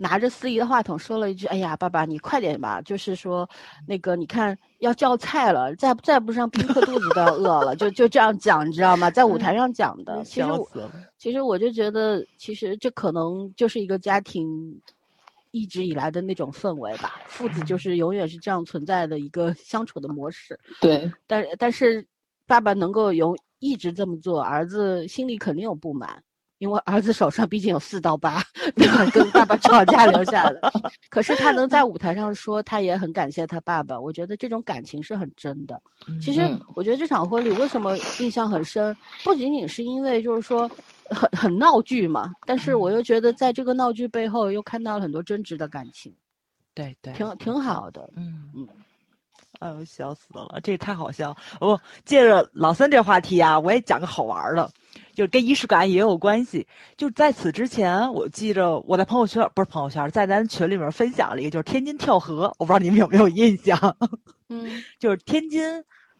拿着司仪的话筒说了一句：“哎呀，爸爸，你快点吧！就是说，那个你看要叫菜了，再再不上宾客肚子都要饿了。”就就这样讲，你知道吗？在舞台上讲的。其实我，其实我就觉得，其实这可能就是一个家庭一直以来的那种氛围吧。父子就是永远是这样存在的一个相处的模式。对。但但是，爸爸能够有一直这么做，儿子心里肯定有不满。因为儿子手上毕竟有四刀疤，跟爸爸吵架留下的。可是他能在舞台上说，他也很感谢他爸爸。我觉得这种感情是很真的。其实我觉得这场婚礼为什么印象很深，不仅仅是因为就是说很很闹剧嘛，但是我又觉得在这个闹剧背后又看到了很多真挚的感情。对对，挺挺好的。嗯嗯。哎呦，笑死了！这也太好笑。我借着老三这话题啊，我也讲个好玩的。就跟仪式感也有关系。就在此之前，我记着我在朋友圈不是朋友圈，在咱群里面分享了一个，就是天津跳河。我不知道你们有没有印象？嗯，就是天津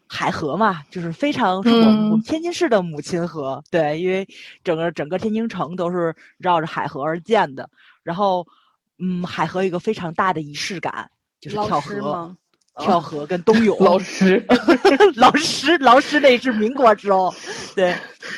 海河嘛，就是非常是我们天津市的母亲河。对，因为整个整个天津城都是绕着海河而建的。然后，嗯，海河有一个非常大的仪式感，就是跳河。跳河跟冬泳，老师，老师，老师，那是民国时候，对，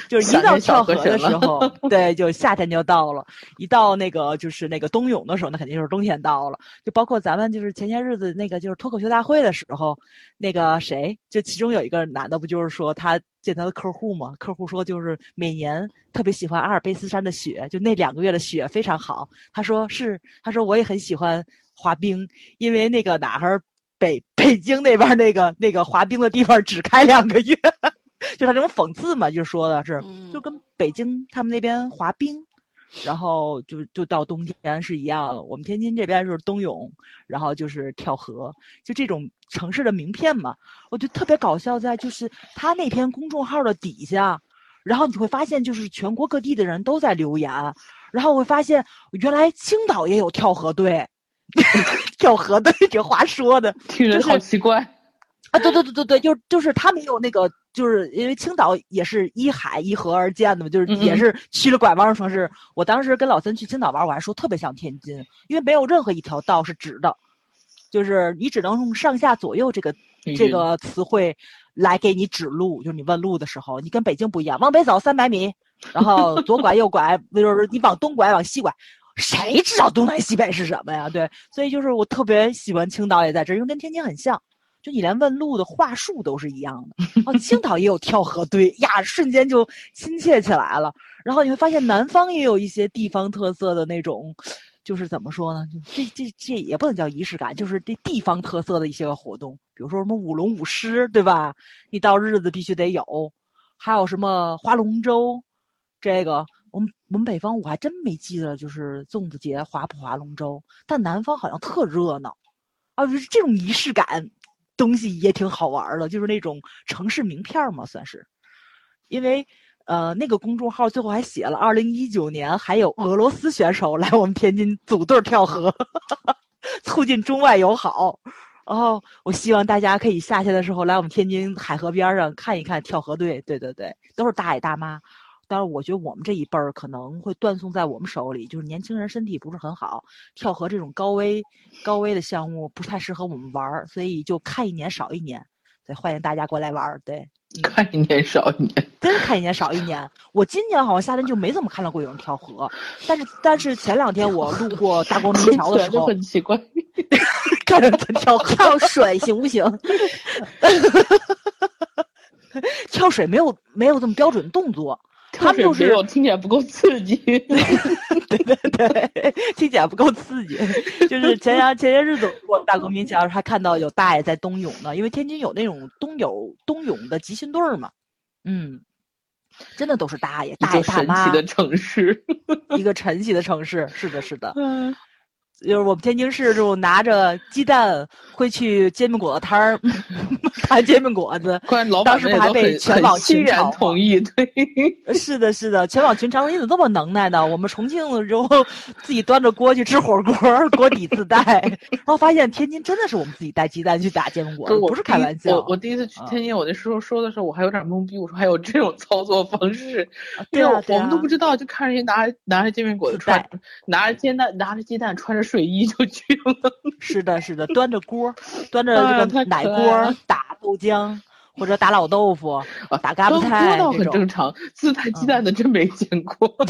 就是一到跳河的时候，对，就夏天就到了；一到那个就是那个冬泳的时候，那肯定就是冬天到了。就包括咱们就是前些日子那个就是脱口秀大会的时候，那个谁，就其中有一个男的，不就是说他见他的客户嘛？客户说就是每年特别喜欢阿尔卑斯山的雪，就那两个月的雪非常好。他说是，他说我也很喜欢滑冰，因为那个哪儿。北北京那边那个那个滑冰的地方只开两个月，就他这种讽刺嘛，就说的是，就跟北京他们那边滑冰，然后就就到冬天是一样的。我们天津这边就是冬泳，然后就是跳河，就这种城市的名片嘛。我就特别搞笑，在就是他那篇公众号的底下，然后你会发现就是全国各地的人都在留言，然后我会发现原来青岛也有跳河队。跳河的这话说的，听着好奇怪啊！对对对对对，就就是他没有那个，就是因为青岛也是依海依河而建的嘛，就是也是曲了拐弯的城市。我当时跟老森去青岛玩，我还说特别像天津，因为没有任何一条道是直的，就是你只能用上下左右这个这个词汇来给你指路。就是你问路的时候，你跟北京不一样，往北走三百米，然后左拐右拐，就是你往东拐往西拐。谁知道东南西北是什么呀？对，所以就是我特别喜欢青岛，也在这儿，因为跟天津很像，就你连问路的话术都是一样的。哦，青岛也有跳河堆呀，瞬间就亲切起来了。然后你会发现南方也有一些地方特色的那种，就是怎么说呢？这这这也不能叫仪式感，就是这地方特色的一些个活动，比如说什么舞龙舞狮，对吧？你到日子必须得有，还有什么划龙舟，这个。我们我们北方我还真没记得，就是粽子节划不划龙舟，但南方好像特热闹，啊，就是这种仪式感东西也挺好玩的，就是那种城市名片嘛，算是。因为呃，那个公众号最后还写了，二零一九年还有俄罗斯选手来我们天津组队跳河，促进中外友好。然后我希望大家可以夏天的时候来我们天津海河边上看一看跳河队，对对对，都是大爷大妈。但是我觉得我们这一辈儿可能会断送在我们手里，就是年轻人身体不是很好，跳河这种高危、高危的项目不太适合我们玩儿，所以就看一年少一年。对，欢迎大家过来玩儿。对，看一年少一年，真看一年少一年。我今年好像夏天就没怎么看到过有人跳河，但是但是前两天我路过大光明桥的时候，很奇怪，看着他跳跳水行不行？跳水没有没有这么标准动作。他们就是听起来不够刺激，对对对，听起来不够刺激。就是前些前些日子过大光明桥，还看到有大爷在冬泳呢，因为天津有那种冬泳冬泳的集训队嘛。嗯，真的都是大爷大爷大妈。神奇的城市，一个神奇的城市，是的，是的。嗯。就是我们天津市就拿着鸡蛋会去煎饼果子摊儿 摊煎饼果子，当时不还被全网群嘲同意？对，是的，是的，全网群嘲，你怎么这么能耐呢？我们重庆的时候自己端着锅去吃火锅，锅底自带，然后发现天津真的是我们自己带鸡蛋去打煎饼果子，不是开玩笑。我我第一次去天津，我那时候说的时候，我还有点懵逼，我说还有这种操作方式，对啊，我们都不知道，就看人家拿着拿着煎饼果子穿，拿着煎蛋拿着鸡蛋穿着。睡衣就去了，是的，是的，端着锅，端着这个奶锅打豆浆或者打老豆腐，打嘎巴菜倒很正常，自带鸡蛋的真没见过。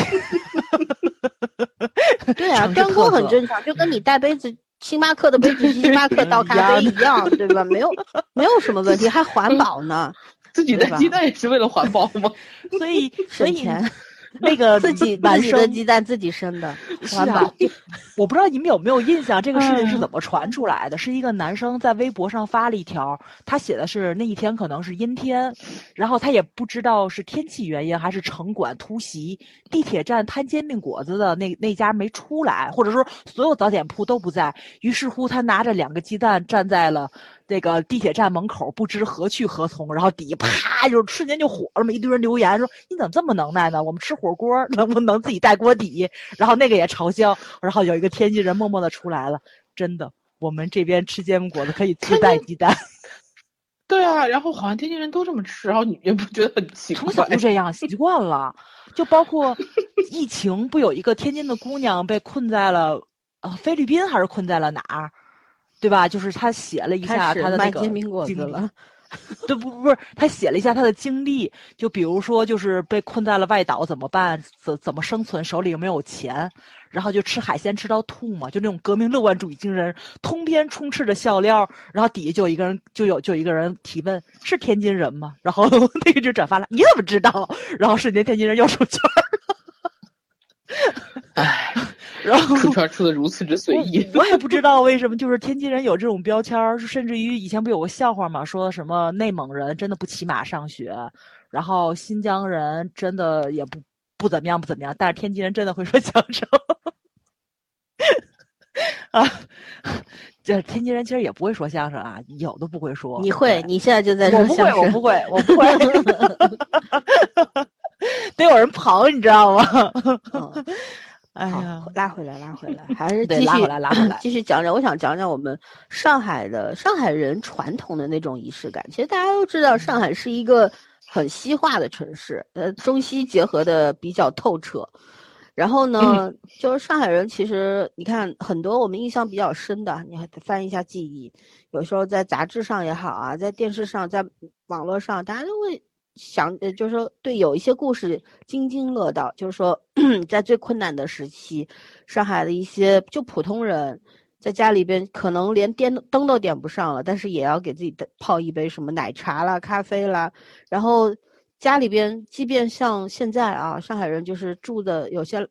对啊，端锅很正常，就跟你带杯子星巴克的杯子，星巴克倒咖啡一样，对吧？没有，没有什么问题，还环保呢。自己带鸡蛋也是为了环保吗？所以，所以。那个自己自己的鸡蛋自己生的，是啊，我不知道你们有没有印象，这个事情是怎么传出来的？是一个男生在微博上发了一条，他写的是那一天可能是阴天，然后他也不知道是天气原因还是城管突袭，地铁站摊煎饼果子的那那家没出来，或者说所有早点铺都不在，于是乎他拿着两个鸡蛋站在了。那个地铁站门口不知何去何从，然后底下啪就瞬间就火了嘛，一堆人留言说你怎么这么能耐呢？我们吃火锅能不能自己带锅底？然后那个也嘲笑，然后有一个天津人默默的出来了，真的，我们这边吃煎饼果子可以自带鸡蛋。对啊，然后好像天津人都这么吃，然后你也不觉得很奇怪？从小就这样习惯了，就包括疫情，不有一个天津的姑娘被困在了呃菲律宾还是困在了哪儿？对吧？就是他写了一下他的那个经历，对不不是他写了一下他的经历，就比如说就是被困在了外岛怎么办？怎怎么生存？手里又没有钱，然后就吃海鲜吃到吐嘛，就那种革命乐观主义精神，通篇充斥着笑料。然后底下就有一个人，就有就有一个人提问：是天津人吗？然后 那个就转发了，你怎么知道？然后瞬间天津人又出圈了。唉。然后出圈出的如此之随意，我也不知道为什么，就是天津人有这种标签儿，甚至于以前不有个笑话嘛，说什么内蒙人真的不骑马上学，然后新疆人真的也不不怎么样不怎么样，但是天津人真的会说相声，啊，这天津人其实也不会说相声啊，有的不会说，你会，你现在就在说相声，我不会，我不会，我不会，得有人跑，你知道吗？哎呀，拉回来，拉回来，还是继续拉回来，拉回来，继续讲讲。我想讲讲我们上海的上海人传统的那种仪式感。其实大家都知道，上海是一个很西化的城市，呃，中西结合的比较透彻。然后呢，就是上海人，其实你看很多我们印象比较深的，你还得翻一下记忆。有时候在杂志上也好啊，在电视上，在网络上，大家都会。想呃，就是说，对，有一些故事津津乐道。就是说，在最困难的时期，上海的一些就普通人，在家里边可能连电灯都点不上了，但是也要给自己泡一杯什么奶茶啦、咖啡啦。然后家里边，即便像现在啊，上海人就是住的有些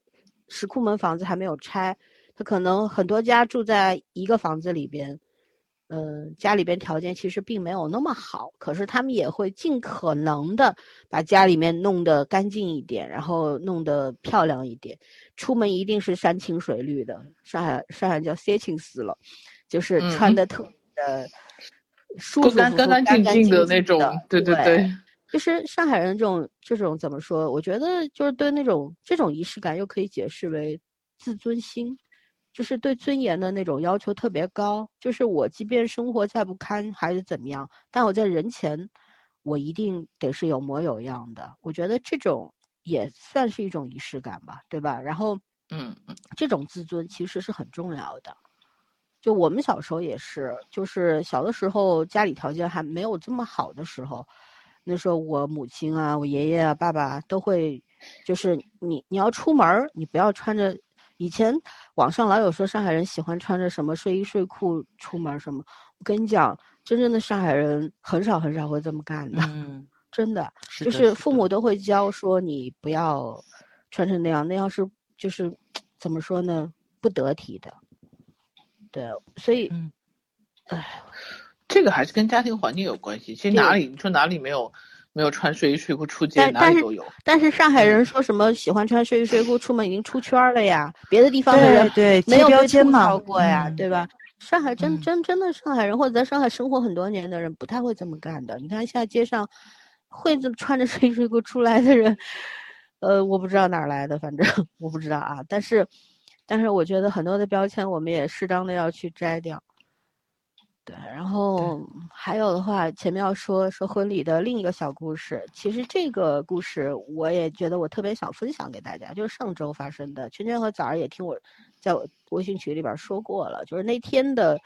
石库门房子还没有拆，他可能很多家住在一个房子里边。嗯，家里边条件其实并没有那么好，可是他们也会尽可能的把家里面弄得干净一点，然后弄得漂亮一点。出门一定是山清水绿的，上海上海叫死了，就是穿的特呃舒服、干干净净的那种。对对对，就是上海人这种这种怎么说？我觉得就是对那种这种仪式感，又可以解释为自尊心。就是对尊严的那种要求特别高，就是我即便生活再不堪还是怎么样，但我在人前，我一定得是有模有样的。我觉得这种也算是一种仪式感吧，对吧？然后，嗯嗯，这种自尊其实是很重要的。就我们小时候也是，就是小的时候家里条件还没有这么好的时候，那时候我母亲啊、我爷爷啊、爸爸都会，就是你你要出门，你不要穿着。以前网上老有说上海人喜欢穿着什么睡衣睡裤出门什么，我跟你讲，真正的上海人很少很少会这么干的。嗯，真的，就是父母都会教说你不要穿成那样，那样是就是怎么说呢，不得体的。对，所以，嗯哎，这个还是跟家庭环境有关系。其实哪里你说哪里没有没有穿睡衣睡裤出街，但但是哪里都有。但是上海人说什么喜欢穿睡衣睡裤出门已经出圈儿了呀，别的地方的人对没有被吐标签嘛槽过呀，嗯对吧？上海真嗯真真的上海人或者在上海生活很多年的人不太会这么干的。你看现在街上会这么穿着睡衣睡裤出来的人，呃，我不知道哪儿来的，反正我不知道啊。但是，但是我觉得很多的标签我们也适当的要去摘掉。对，然后 还有的话，前面要说说婚礼的另一个小故事。其实这个故事我也觉得我特别想分享给大家，就是上周发生的。圈圈和枣儿也听我在我微信群里边说过了，就是那天的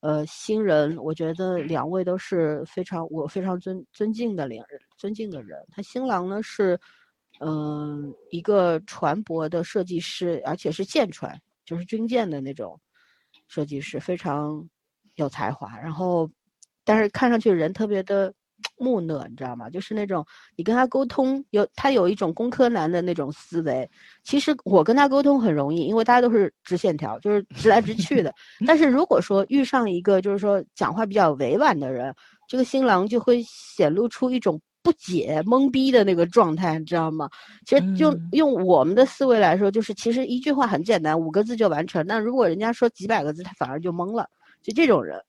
呃新人，我觉得两位都是非常我非常尊尊敬的两人，尊敬的人。他新郎呢是嗯、一个船舶的设计师，而且是舰船，就是军舰的那种设计师，非常有才华。然后，但是看上去人特别的木讷，你知道吗？就是那种你跟他沟通，有他有一种工科男的那种思维。其实我跟他沟通很容易，因为大家都是直线条，就是直来直去的。但是如果说遇上一个就是说讲话比较委婉的人，这个新郎就会显露出一种不解、懵逼的那个状态，你知道吗？其实就嗯用我们的思维来说，就是其实一句话很简单，五个字就完成。那如果人家说几百个字，他反而就懵了。就这种人，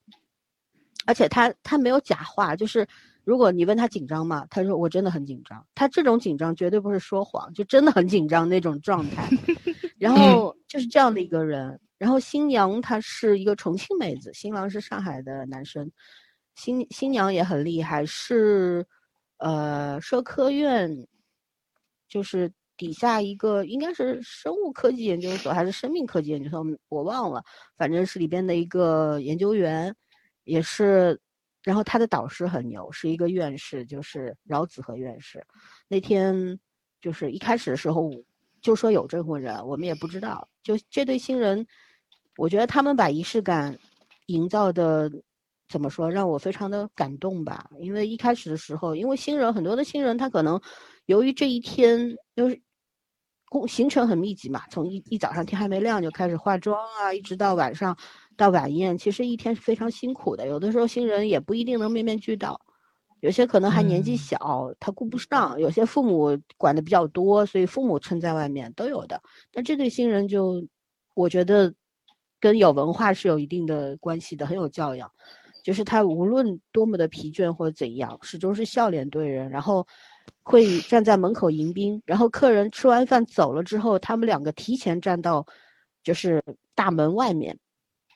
而且他他没有假话，就是如果你问他紧张吗？他说我真的很紧张。他这种紧张绝对不是说谎，就真的很紧张那种状态。然后就是这样的一个人。然后新娘她是一个重庆妹子，新郎是上海的男生。新新娘也很厉害，是呃社科院，就是底下一个应该是生物科技研究所还是生命科技研究所，我忘了，反正是里边的一个研究员，也是。然后他的导师很牛，是一个院士，就是饶子和院士。那天就是一开始的时候就说有证婚人，我们也不知道。就这对新人，我觉得他们把仪式感营造的怎么说，让我非常的感动吧。因为一开始的时候，因为新人很多的新人，他可能由于这一天就是工行程很密集嘛，从一一早上天还没亮就开始化妆啊，一直到晚上到晚宴，其实一天是非常辛苦的。有的时候新人也不一定能面面俱到。有些可能还年纪嗯小，他顾不上；有些父母管的比较多，所以父母撑在外面都有的。但这对新人就，我觉得跟有文化是有一定的关系的，很有教养。就是他无论多么的疲倦或者怎样，始终是笑脸对人，然后会站在门口迎宾，然后客人吃完饭走了之后，他们两个提前站到就是大门外面，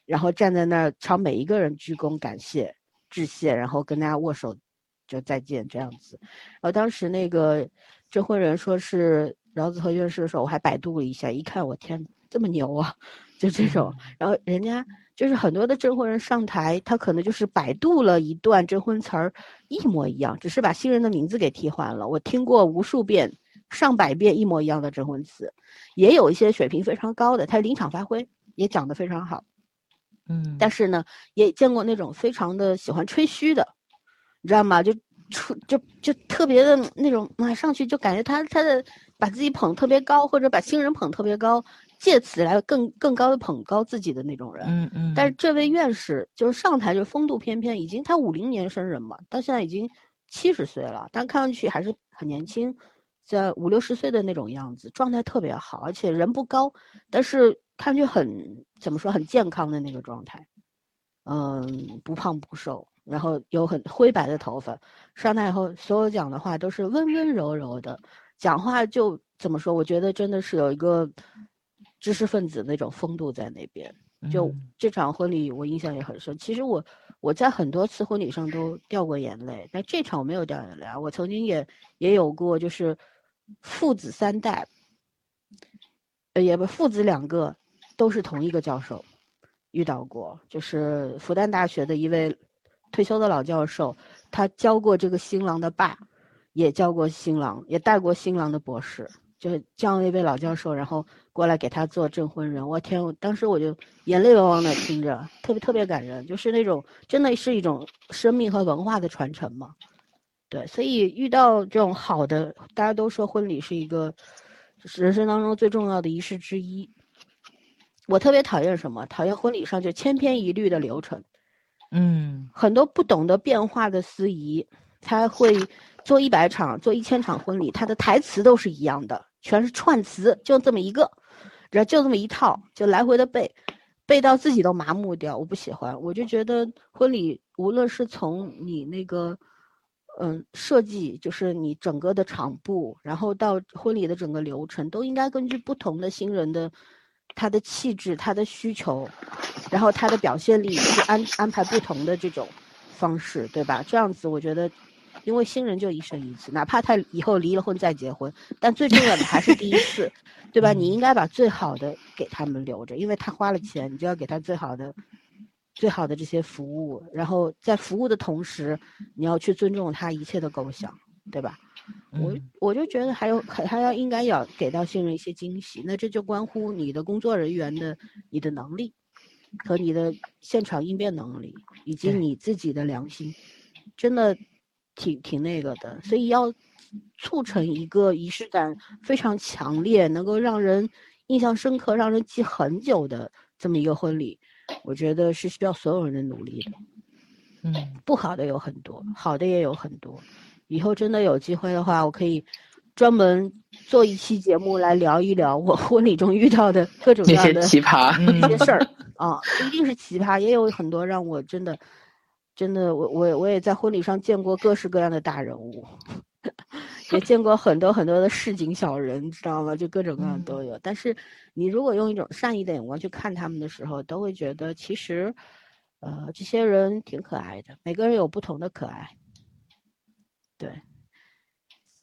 然后站在那儿朝每一个人鞠躬感谢致谢，然后跟大家握手。就再见这样子，然后当时那个证婚人说是饶子和院士的时候，我还百度了一下，一看我天，这么牛啊，就这种。然后人家就是很多的证婚人上台，他可能就是百度了一段证婚词儿，一模一样，只是把新人的名字给替换了。我听过无数遍、上百遍一模一样的证婚词，也有一些水平非常高的，他临场发挥也讲得非常好。嗯，但是呢，也见过那种非常的喜欢吹嘘的。你知道吗？就出就就特别的那种，啊，上去就感觉他他的把自己捧特别高，或者把新人捧特别高，借此来更更高的捧高自己的那种人。嗯嗯，但是这位院士就是上台就风度翩翩，已经他五零年生人嘛，到现在已经七十岁了，但看上去还是很年轻，在五六十岁的那种样子，状态特别好，而且人不高，但是看上去很怎么说很健康的那个状态，嗯，不胖不瘦。然后有很灰白的头发，上台以后所有讲的话都是温温柔柔的，讲话就怎么说？我觉得真的是有一个知识分子那种风度在那边。就这场婚礼我印象也很深。其实我我在很多次婚礼上都掉过眼泪，但这场我没有掉眼泪啊。我曾经也也有过，就是父子三代，呃，也不父子两个都是同一个教授遇到过，就是复旦大学的一位。退休的老教授，他教过这个新郎的爸，也教过新郎，也带过新郎的博士，就是这样一位老教授，然后过来给他做证婚人。我天，我当时我就眼泪汪汪的 听着，特别特别感人，就是那种真的是一种生命和文化的传承嘛。对，所以遇到这种好的，大家都说婚礼是一个人生当中最重要的仪式之一。我特别讨厌什么？讨厌婚礼上就千篇一律的流程。嗯很多不懂得变化的司仪，他会做一百场、做一千场婚礼，他的台词都是一样的，全是串词，就这么一个，然后就这么一套，就来回的背，背到自己都麻木掉。我不喜欢，我就觉得婚礼无论是从你那个，嗯，设计，就是你整个的场布，然后到婚礼的整个流程，都应该根据不同的新人的他的气质、他的需求。然后他的表现力去安安排不同的这种方式，对吧？这样子我觉得，因为新人就一生一次，哪怕他以后离了婚再结婚，但最重要的还是第一次，对吧？你应该把最好的给他们留着，因为他花了钱，你就要给他最好的、最好的这些服务。然后在服务的同时，你要去尊重他一切的构想，对吧？我嗯我就觉得还有还还要应该要给到新人一些惊喜，那这就关乎你的工作人员的你的能力。和你的现场应变能力，以及你自己的良心，真的挺挺那个的。所以要促成一个仪式感非常强烈，能够让人印象深刻、让人记很久的这么一个婚礼，我觉得是需要所有人的努力的。嗯不好的有很多，好的也有很多。以后真的有机会的话，我可以专门做一期节目来聊一聊我婚礼中遇到的各种各样的奇葩，一些事儿啊，不一定是奇葩，也有很多让我真的，真的，我我我也在婚礼上见过各式各样的大人物，也 见过很多很多的市井小人，你知道吗？就各种各样都有。但是你如果用一种善意的眼光去看他们的时候，都会觉得其实，呃，这些人挺可爱的，每个人有不同的可爱。对，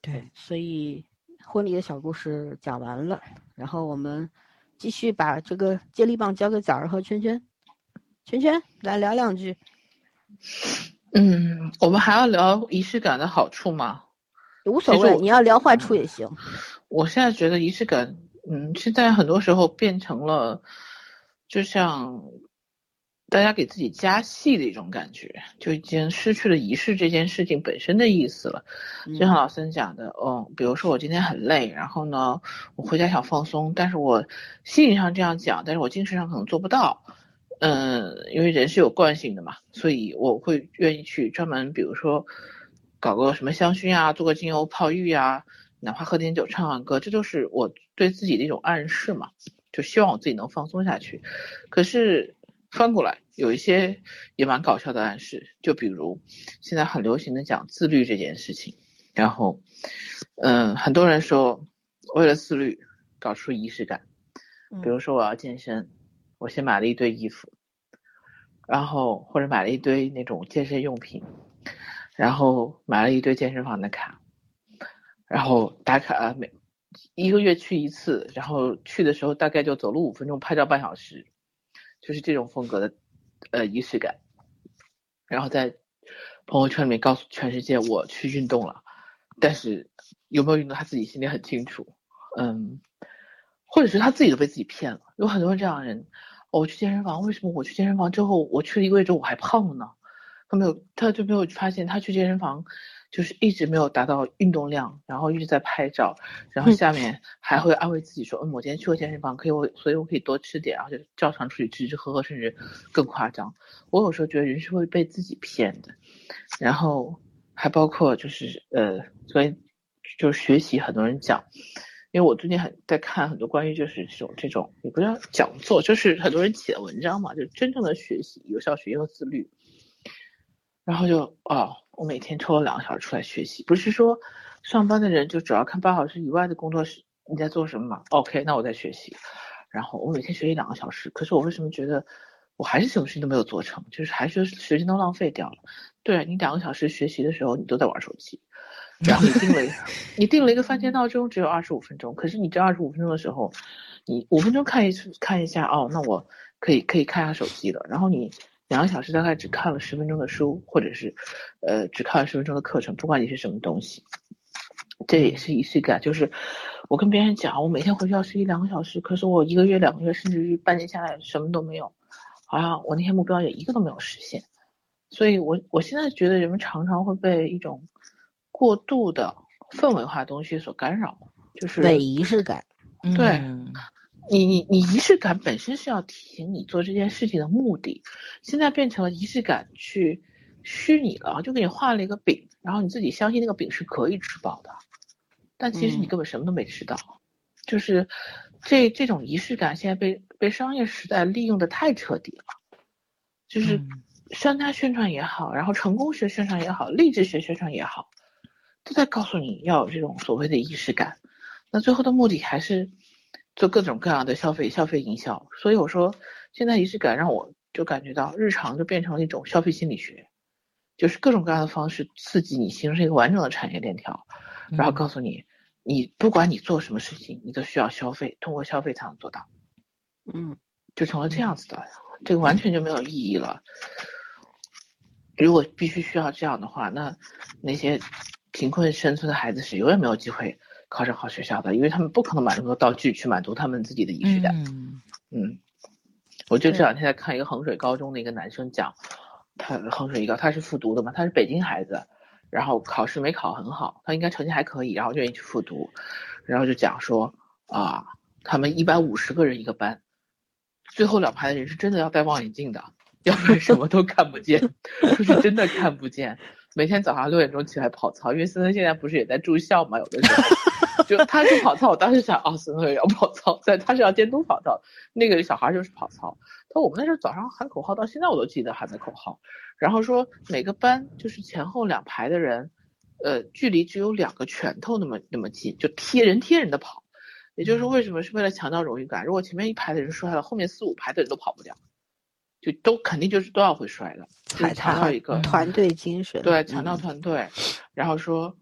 对，所以婚礼的小故事讲完了，然后我们继续把这个接力棒交给枣儿和圈圈。圈圈来聊两句。嗯，我们还要聊仪式感的好处吗？无所谓，你要聊坏处也行。我现在觉得仪式感，嗯，现在很多时候变成了，就像大家给自己加戏的一种感觉，就已经失去了仪式这件事情本身的意思了。就像老森讲的，哦，比如说我今天很累，然后呢，我回家想放松，但是我心理上这样讲，但是我精神上可能做不到。嗯，因为人是有惯性的嘛，所以我会愿意去专门，比如说搞个什么香薰啊，做个精油泡浴啊，哪怕喝点酒、唱唱歌，这就是我对自己的一种暗示嘛，就希望我自己能放松下去。可是翻过来，有一些也蛮搞笑的暗示，就比如现在很流行的讲自律这件事情，然后，嗯，很多人说为了自律搞出仪式感，比如说我要健身，我先买了一堆衣服，然后或者买了一堆那种健身用品，然后买了一堆健身房的卡，然后打卡每一个月去一次，然后去的时候大概就走路五分钟，拍照半小时，就是这种风格的呃仪式感，然后在朋友圈里面告诉全世界我去运动了，但是有没有运动他自己心里很清楚，嗯，或者是他自己都被自己骗了，有很多这样的人。哦我去健身房，为什么我去健身房之后，我去了一个月之后我还胖了呢？他没有，他就没有发现他去健身房就是一直没有达到运动量，然后一直在拍照，然后下面还会安慰自己说，嗯，我今天去过健身房，可以我，所以我可以多吃点，然后就照常出去吃吃喝喝，甚至更夸张。我有时候觉得人是会被自己骗的，然后还包括就是呃，所以就是学习，很多人讲。因为我最近很在看很多关于就是这种这种也不叫讲座，就是很多人写文章嘛，就真正的学习、有效学习和自律。然后就哦，我每天抽了两个小时出来学习，不是说上班的人就只要看八小时以外的工作时你在做什么嘛？OK，那我在学习。然后我每天学习两个小时，可是我为什么觉得我还是什么事情都没有做成，就是还是时间都浪费掉了？对你两个小时学习的时候，你都在玩手机。然后你定了，你定 了一个番茄闹钟，只有二十五分钟。可是你这二十五分钟的时候，你五分钟看一次看一下，哦，那我可以可以看一下手机了。然后你两个小时大概只看了十分钟的书，或者是呃只看了十分钟的课程，不管你是什么东西，这也是仪式感。就是我跟别人讲，我每天回去要学习两个小时，可是我一个月、两个月，甚至于半年下来什么都没有，好像我那些目标也一个都没有实现。所以我我现在觉得人们常常会被一种过度的氛围化东西所干扰，就是伪仪式感。对嗯。你你你仪式感本身是要提醒你做这件事情的目的，现在变成了仪式感去虚拟了，就给你画了一个饼，然后你自己相信那个饼是可以吃饱的，但其实你嗯。根本什么都没吃到，就是这这种仪式感现在被被商业时代利用的太彻底了，就是嗯。商家宣传也好，然后成功学宣传也好，励志学宣传也好，都在告诉你要有这种所谓的仪式感。那最后的目的还是做各种各样的消费消费营销。所以我说，现在仪式感让我就感觉到日常就变成了一种消费心理学，就是各种各样的方式刺激你形成一个完整的产业链条，然后告诉你，你不管你做什么事情，你都需要消费，通过消费才能做到，嗯就成了这样子的，这个完全就没有意义了。如果必须需要这样的话，那那些贫困山村的孩子是永远没有机会考上好学校的，因为他们不可能买那么多道具去满足他们自己的仪式感。嗯嗯，我就这两天在看一个衡水高中的一个男生讲，他衡水一高，他是复读的嘛，他是北京孩子，然后考试没考很好，他应该成绩还可以，然后就愿意去复读，然后就讲说啊，他们一百五十个人一个班，最后两排的人是真的要戴望远镜的，要不然什么都看不见，就是真的看不见。每天早上六点钟起来跑操，因为森森现在不是也在住校嘛，有的时候就他去跑操，我当时想，哦，森森也要跑操，但他是要监督跑操，那个小孩就是跑操。他说我们那时候早上喊口号，到现在我都记得喊的口号。然后说每个班就是前后两排的人，呃，距离只有两个拳头那么那么近，就贴人贴人的跑。也就是，为什么是为了强调荣誉感？如果前面一排的人摔了，后面四五排的人都跑不掉，就都肯定就是都要会摔的。就是踩踏强调一个团队精神。对，强调嗯团队，然后说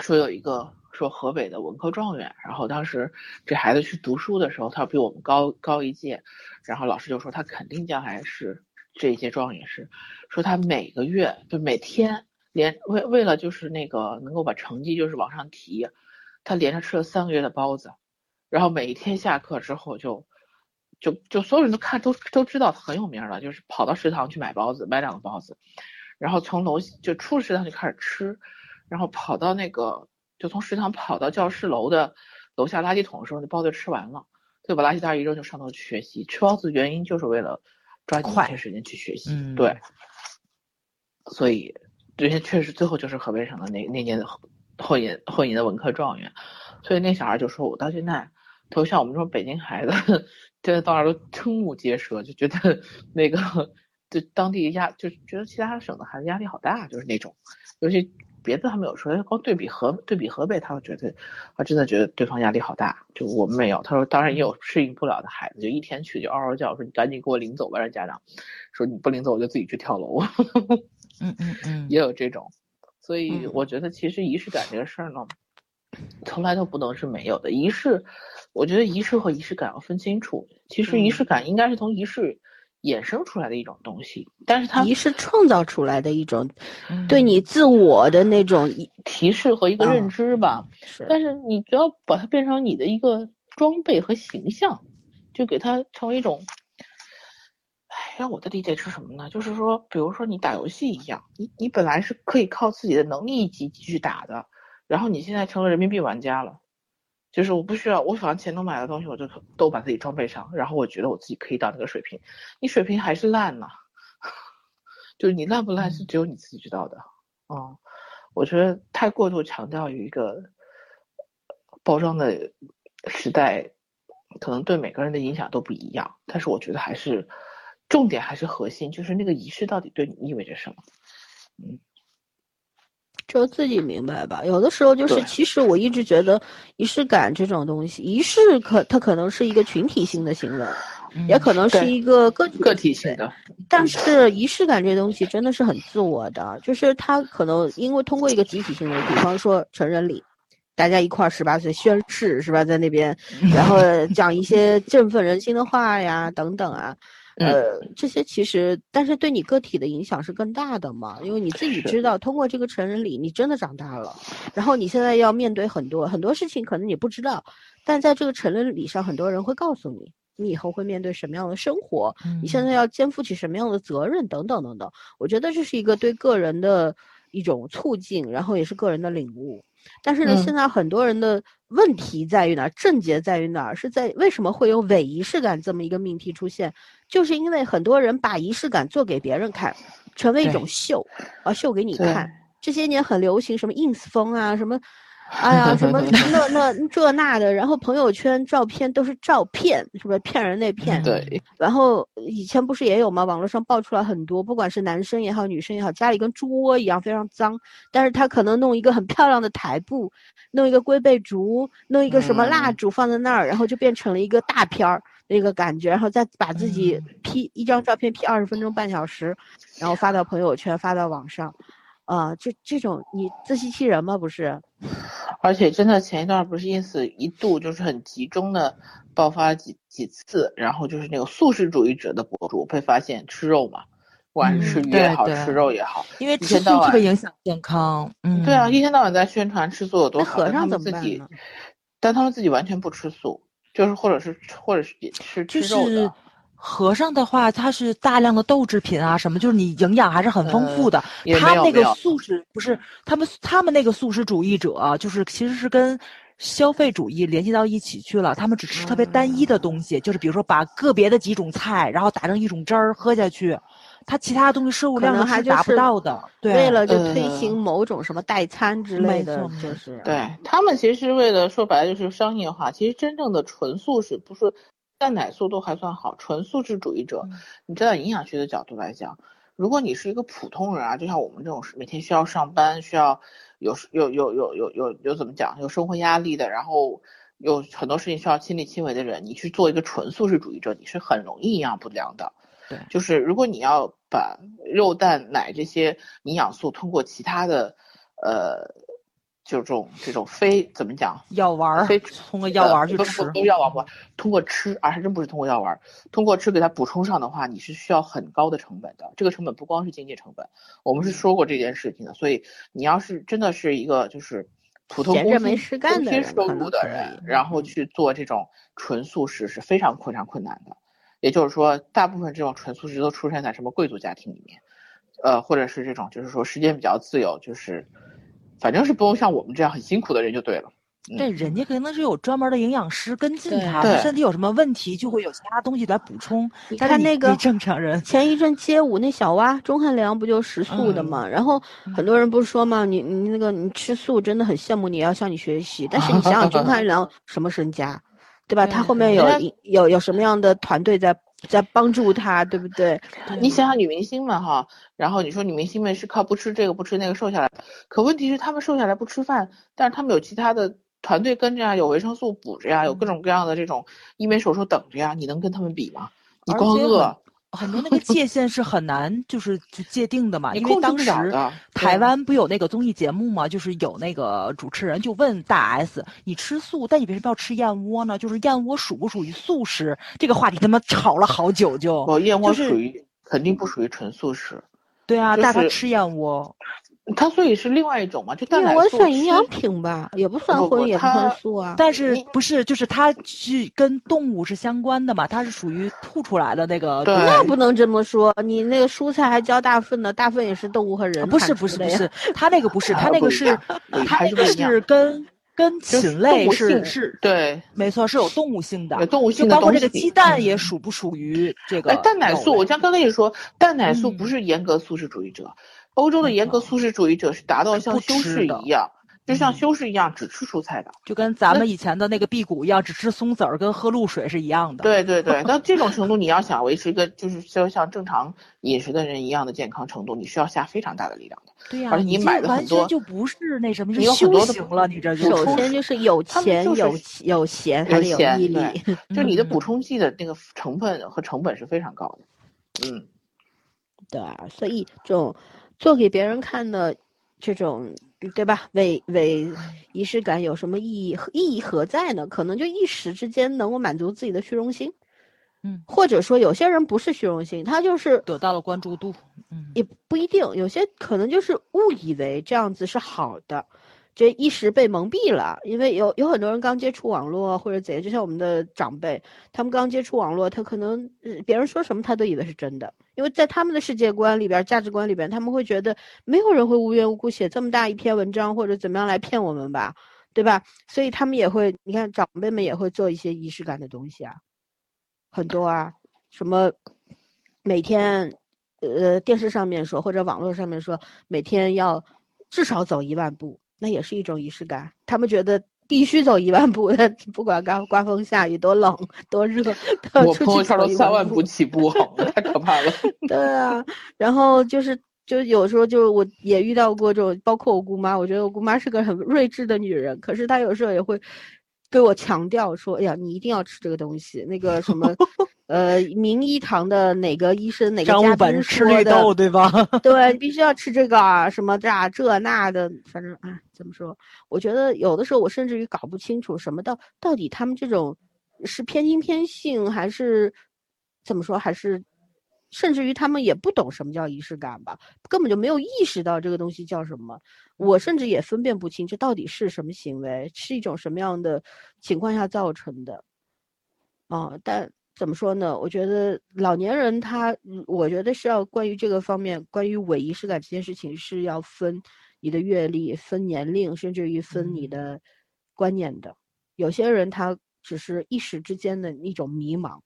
说有一个说河北的文科状元，然后当时这孩子去读书的时候，他比我们高高一届，然后老师就说他肯定将来是这一届状元是，说他每个月就每天连为为了就是那个能够把成绩就是往上提，他连着吃了三个月的包子，然后每一天下课之后就。就就所有人都看都都知道他很有名了，就是跑到食堂去买包子，买两个包子，然后从楼就出食堂就开始吃，然后跑到那个就从食堂跑到教室楼的楼下垃圾桶的时候，那包子吃完了，就把垃圾袋一扔就上楼去学习。吃包子原因就是为了抓紧一快天时间去学习，嗯对，所以这些确实最后就是河北省的那那年的后引后引的文科状元，所以那小孩就说我到现在。都像我们这种北京孩子，真的到那儿都瞠目结舌，就觉得 那个就当地压，就觉得其他省的孩子压力好大，就是那种，尤其别的他没有说，光对比河对比河北，他会觉得他真的觉得对方压力好大，就我们没有。他说当然也有适应不了的孩子，就一天去就嗷嗷叫，说你赶紧给我领走吧，让家长说你不领走我就自己去跳楼，嗯嗯嗯，也有这种。所以嗯我觉得其实仪式感这个事儿呢。从来都不能是没有的仪式，我觉得仪式和仪式感要分清楚。其实仪式感应该是从仪式衍生出来的一种东西，但是它仪式创造出来的一种嗯对你自我的那种一提示和一个认知吧。是但是你只要把它变成你的一个装备和形象，就给它成为一种。哎，让我的理解是什么呢？就是说，比如说你打游戏一样，你你本来是可以靠自己的能力一级级去打的，然后你现在成了人民币玩家了，就是我不需要，我反正钱都买的东西，我就都把自己装备上，然后我觉得我自己可以到那个水平，你水平还是烂呢，就是你烂不烂是只有你自己知道的，嗯，我觉得太过度强调于一个包装的时代，可能对每个人的影响都不一样，但是我觉得还是重点还是核心，就是那个仪式到底对你意味着什么，嗯。只有自己明白吧。有的时候就是，其实我一直觉得仪式感这种东西，仪式可它可能是一个群体性的行为，也可能是一个个体个体性的，但是仪式感这东西真的是很自我的，就是它可能因为通过一个集体性的，比方说成人礼，大家一块儿十八岁宣誓是吧，在那边，然后讲一些振奋人心的话呀，等等啊，嗯呃，这些其实，但是对你个体的影响是更大的嘛，因为你自己知道，通过这个成人礼，你真的长大了，然后你现在要面对很多很多事情，可能你不知道，但在这个成人礼上，很多人会告诉你。你以后会面对什么样的生活？你现在要肩负起什么样的责任？等等等等。我觉得这是一个对个人的一种促进，然后也是个人的领悟。但是呢，嗯现在很多人的问题在于哪儿？症结在于哪儿？是在为什么会有伪仪式感这么一个命题出现？就是因为很多人把仪式感做给别人看，成为一种秀，啊，秀给你看。这些年很流行什么 ins 风啊，什么，哎呀，什么 那那这那的，然后朋友圈照片都是照片，是不是骗人那骗？对，然后以前不是也有吗？网络上爆出来很多，不管是男生也好，女生也好，家里跟猪窝一样，非常脏，但是他可能弄一个很漂亮的台布，弄一个龟背竹，弄一个什么蜡嗯烛放在那儿，然后就变成了一个大片儿那个感觉，然后再把自己嗯 P、一张照片 P 二十分钟半小时，然后发到朋友圈，发到网上，啊、这这种你自欺欺人吗？不是？而且真的前一段不是 ins 一度就是很集中的爆发几几次，然后就是那个素食主义者的博主被发现吃肉嘛，不管是吃嗯鱼也好，吃肉也好，因为一吃素特别影响健康。嗯，对啊，一天到晚在宣传吃素有多那好，但他和尚怎们自己么办？，但他们自己完全不吃素，就是或者是或者是也吃就吃肉是的。和尚的话，它是大量的豆制品啊，什么就是你营养还是很丰富的。也他们那个素食不是他们他们那个素食主义者啊、就是其实是跟消费主义联系到一起去了。他们只吃特别单一的东西，就是比如说把个别的几种菜，然后打成一种汁儿喝下去，它其他东西摄入可量是达不到的。对，为了就推呃行某种什么代餐之类的就是对他们其实为了说白了就是商业化，其实真正的纯素食不是蛋奶素都还算好，纯素食主义者嗯，你站在营养学的角度来讲，如果你是一个普通人啊，就像我们这种是每天需要上班，需要有有有有有有有怎么讲，有生活压力的，然后有很多事情需要亲力亲为的人，你去做一个纯素食主义者，你是很容易营养不良的。对就是如果你要把肉蛋奶这些营养素通过其他的呃。就这种这种非怎么讲，药丸儿非通过药丸儿去吃呃不不。不是药丸儿，不通过吃，而还真不是通过药丸儿，通过吃给它补充上的话，你是需要很高的成本的。这个成本不光是经济成本，我们是说过这件事情的。所以你要是真的是一个就是普通闲着没事干的工薪收人可能可入的人，然后去做这种纯素食是非常非常困难的。也就是说，大部分这种纯素食都出现在什么贵族家庭里面，呃，或者是这种就是说时间比较自由，就是反正是不用像我们这样很辛苦的人就对了。嗯对，人家可能是有专门的营养师跟进对他，他身体有什么问题就会有其他东西来补充。你看那个正常人，前一阵街舞那小蛙钟汉良不就食素的嗯？然后很多人不是说嘛，你你那个你吃素真的很羡慕你，要向你学习。但是你想想钟汉良什么身家，对吧？他后面有有有什么样的团队在在帮助他，对不对？你想想女明星们哈，然后你说女明星们是靠不吃这个不吃那个瘦下来，可问题是她们瘦下来不吃饭，但是她们有其他的团队跟着呀，有维生素补着呀，有各种各样的这种医美手术等着呀，你能跟他们比吗？你光饿，很多那个界限是很难就是去界定的嘛，因为当时。台湾不有那个综艺节目嘛，就是有那个主持人就问大 S：“ 你吃素，但你为什么要吃燕窝呢？就是燕窝属不属于素食？”这个话题他妈吵了好久就。哦燕窝就是属于肯定不属于纯素食，对啊，就是但他吃燕窝，它所以是另外一种嘛，就蛋奶素吃算营养品吧，也不算荤，也不算素啊。但是不是就是它是跟动物是相关的嘛？它是属于吐出来的那个。那不能这么说，你那个蔬菜还交大粪呢，大粪也是动物和人啊不是不是不是，它那个不是，它啊那个是它那个是跟跟禽类是是，对，没错，是有动物性的。动物就性的东西。包括这个鸡蛋也属不属于这个哎，蛋奶素，我像刚跟你说，蛋奶素嗯不是严格素食主义者，欧洲的严格素食主义者是达到像修吃的士一样，就像嗯修士一样只吃蔬菜的。就跟咱们以前的那个辟谷一样，只吃松子儿跟喝露水是一样的。对对对，那这种程度，你要想维持一个就是就像正常饮食的人一样的健康程度，你需要下非常大的力量的。对呀、而且你买的很多全就不是那什么，你有很多的行了，你这就首先就是有钱就是有有闲，还有得有毅力。就你的补嗯充剂的那个成分和成本是非常高的。嗯，对啊，所以这种做给别人看的这种，对吧？伪伪仪式感有什么意义？意义何在呢？可能就一时之间能够满足自己的虚荣心，嗯，或者说有些人不是虚荣心，他就是得到了关注度。嗯，也不一定，有些可能就是误以为这样子是好的，这一时被蒙蔽了，因为有有很多人刚接触网络或者怎样，就像我们的长辈，他们刚接触网络，他可能别人说什么他都以为是真的，因为在他们的世界观里边、价值观里边，他们会觉得没有人会无缘无故写这么大一篇文章或者怎么样来骗我们吧，对吧？所以他们也会，你看长辈们也会做一些仪式感的东西啊，很多啊，什么每天呃电视上面说或者网络上面说每天要至少走一万步。那也是一种仪式感，他们觉得必须走一万步的，不管刮刮风下雨多冷多热，我朋友圈都三万步起步，好太可怕了。对啊，然后就是就有时候就我也遇到过这种，包括我姑妈，我觉得我姑妈是个很睿智的女人，可是她有时候也会。对我强调说：“哎呀，你一定要吃这个东西。那个什么，呃，名医堂的哪个医生哪个嘉宾吃绿豆对吧？对，必须要吃这个啊，什么这这那的，反正啊，怎么说？我觉得有的时候我甚至于搞不清楚什么到到底他们这种是偏心偏性还是怎么说，还是。”甚至于他们也不懂什么叫仪式感吧，根本就没有意识到这个东西叫什么。我甚至也分辨不清这到底是什么行为，是一种什么样的情况下造成的。哦，但怎么说呢？我觉得老年人他，我觉得是要关于这个方面，关于伪仪式感这件事情是要分你的阅历、分年龄，甚至于分你的观念的。有些人他只是一时之间的一种迷茫。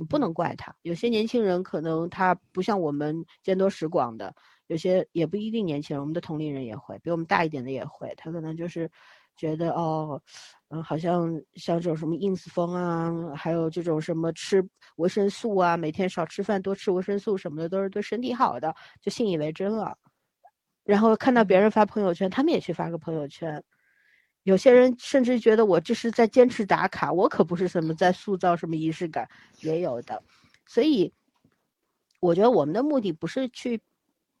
你不能怪他，有些年轻人可能他不像我们见多识广的，有些也不一定年轻人，我们的同龄人也会，比我们大一点的也会，他可能就是觉得哦，嗯，好像像这种什么 ins 风啊，还有这种什么吃维生素啊，每天少吃饭多吃维生素什么的，都是对身体好的，就信以为真了，然后看到别人发朋友圈，他们也去发个朋友圈。有些人甚至觉得我这是在坚持打卡，我可不是什么在塑造什么仪式感，也有的。所以，我觉得我们的目的不是去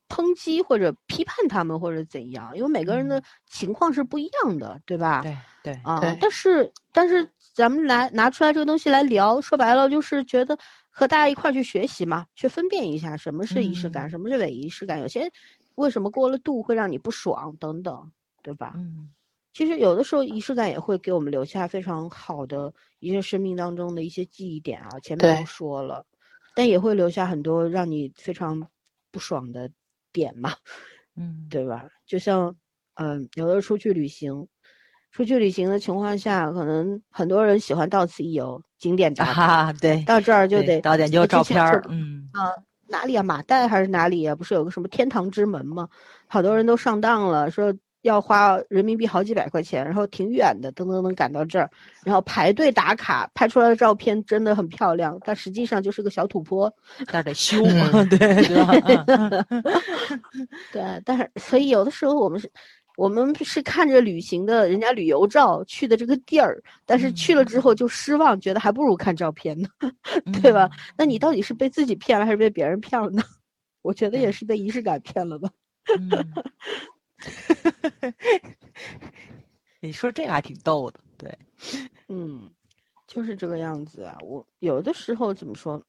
抨击或者批判他们或者怎样，因为每个人的情况是不一样的，对吧？对对啊。但是但是咱们来拿出来这个东西来聊，说白了就是觉得和大家一块去学习嘛，去分辨一下什么是仪式感，什么是伪仪式感，有些为什么过了度会让你不爽等等，对吧？嗯。其实有的时候仪式感也会给我们留下非常好的一些生命当中的一些记忆点啊，前面都说了，但也会留下很多让你非常不爽的点嘛，嗯，对吧？就像嗯，有的出去旅行，出去旅行的情况下，可能很多人喜欢到此一游，景点打卡，对，到这儿就得到点就照片儿，嗯啊，哪里啊？马代还是哪里啊？不是有个什么天堂之门吗？好多人都上当了，说。要花人民币好几百块钱，然后挺远的，噔噔噔赶到这儿，然后排队打卡，拍出来的照片真的很漂亮，但实际上就是个小土坡，那得修嘛，对对吧？对，但是所以有的时候我们是，我们是看着旅行的人家旅游照去的这个地儿，但是去了之后就失望，觉得还不如看照片呢，对吧？那你到底是被自己骗了还是被别人骗了呢？我觉得也是被仪式感骗了吧。你说这个还挺逗的，对，嗯，就是这个样子啊。我有的时候怎么说，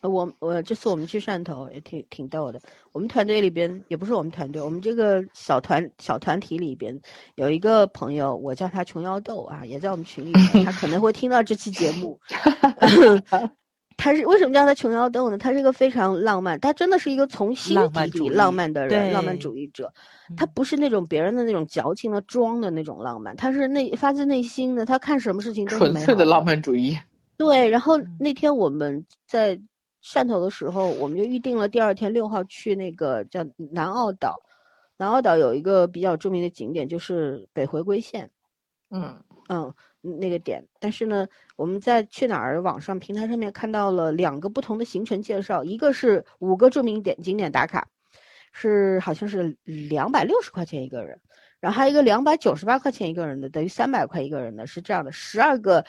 我我这次我们去汕头也挺挺逗的。我们团队里边也不是我们团队，我们这个小团小团体里边有一个朋友，我叫他琼瑶豆啊，也在我们群里，他可能会听到这期节目。他是为什么叫他琼瑶豆呢？他是一个非常浪漫，他真的是一个从心底里浪漫的人，浪漫主义者。他不是那种别人的那种矫情的装的那种浪漫，他是内发自内心的。他看什么事情都是纯粹的浪漫主义。对，然后那天我们在汕头的时候，我们就预定了第二天六号去那个叫南澳岛。南澳岛有一个比较著名的景点，就是北回归线。嗯嗯。那个点，但是呢，我们在去哪儿网上平台上面看到了两个不同的行程介绍，一个是五个著名点景点打卡，是好像是两百六十块钱一个人，然后还有一个两百九十八块钱一个人的，等于三百块一个人的，是这样的，十二个，